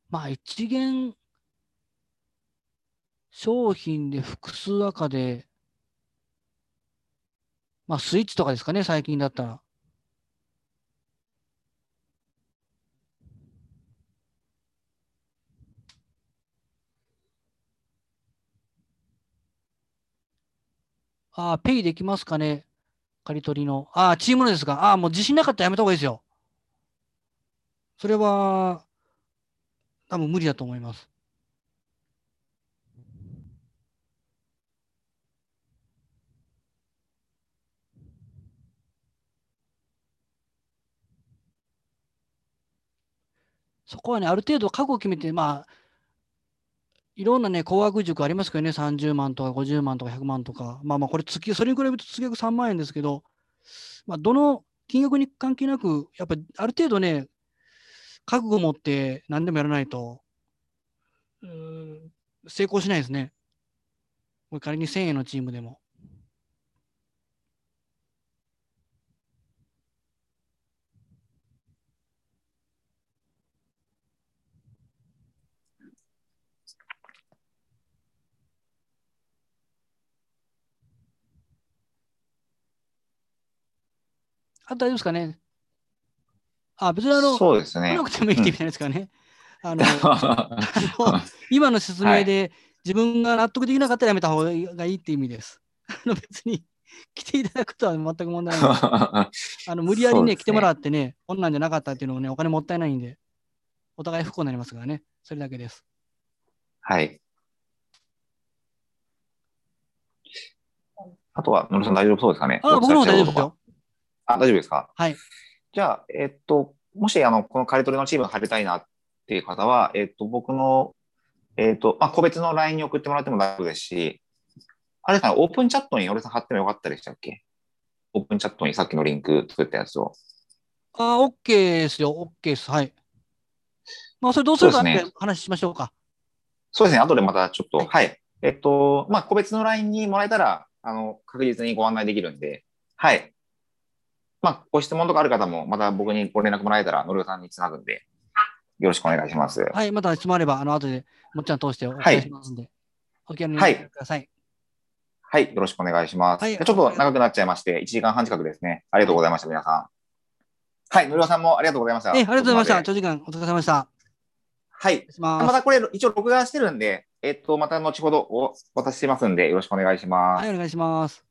まあ、一元商品で複数赤で、まあ、スイッチとかですかね、最近だったら。ああ、ペイできますかね刈り取りの。ああ、チームのですか。ああ、もう自信なかったらやめた方がいいですよ。それは、多分無理だと思います。そこはね、ある程度覚悟を決めて、まあ、いろんなね、高額塾ありますけどね、30万とか50万とか100万とか、まあまあ、これ月、それに比べると月額3万円ですけど、まあ、どの金額に関係なく、やっぱりある程度ね、覚悟を持って何でもやらないと、うーん成功しないですね。これ仮に1000円のチームでも。あ大丈夫ですかねあ、別にあの、そうですね来な。くてもいいって意味ないですかね。あの、*laughs* あの今の説明で自分が納得できなかったらやめた方がいいって意味です。*laughs* あの別に来ていただくとは全く問題ない。*laughs* あの無理やりね、ね来てもらってね、こんなんじゃなかったっていうのもね、お金もったいないんで、お互い不幸になりますからね。それだけです。はい。あとは、野呂さん大丈夫そうですかね？あ、僕の方大丈夫ですよ。あ、大丈夫ですか？はい。じゃあ、えっと、もし、あの、この刈り取りのチームに入りたいなっていう方は、えっと、僕の、えっと、まあ、個別の LINE に送ってもらっても大丈夫ですし、あれですかね、オープンチャットに俺さん貼ってもよかったでしたっけ？オープンチャットにさっきのリンク作ったやつを。あ、OK ですよ。OK です。はい。まあ、それどうするかって話しましょうか。そうですね、後でまたちょっと、はいはい。えっと、まあ、個別の LINE にもらえたら、あの、確実にご案内できるんで、はい。まあ、ご質問とかある方も、また僕にご連絡もらえたら、のりおさんにつなぐんで、よろしくお願いします。はい。また質問あれば、あの、後でもっちゃん通してお答えしますんで、お気軽にください。はい、よろしくお願いします。はいちょっと長くなっちゃいまして、1時間半近くですね。ありがとうございました、皆さん。はい、のりおさんもありがとうございました。え、ありがとうございました。長時間お疲れ様でした。はい。またこれ、一応録画してるんで、えっと、また後ほどお渡ししますんで、よろしくお願いします。はい、お願いします。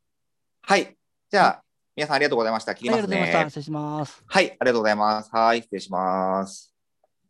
はい。じゃあ、皆さんありがとうございました。切りますね。りがとうございました。失礼します。はい、ありがとうございます。はい、失礼します。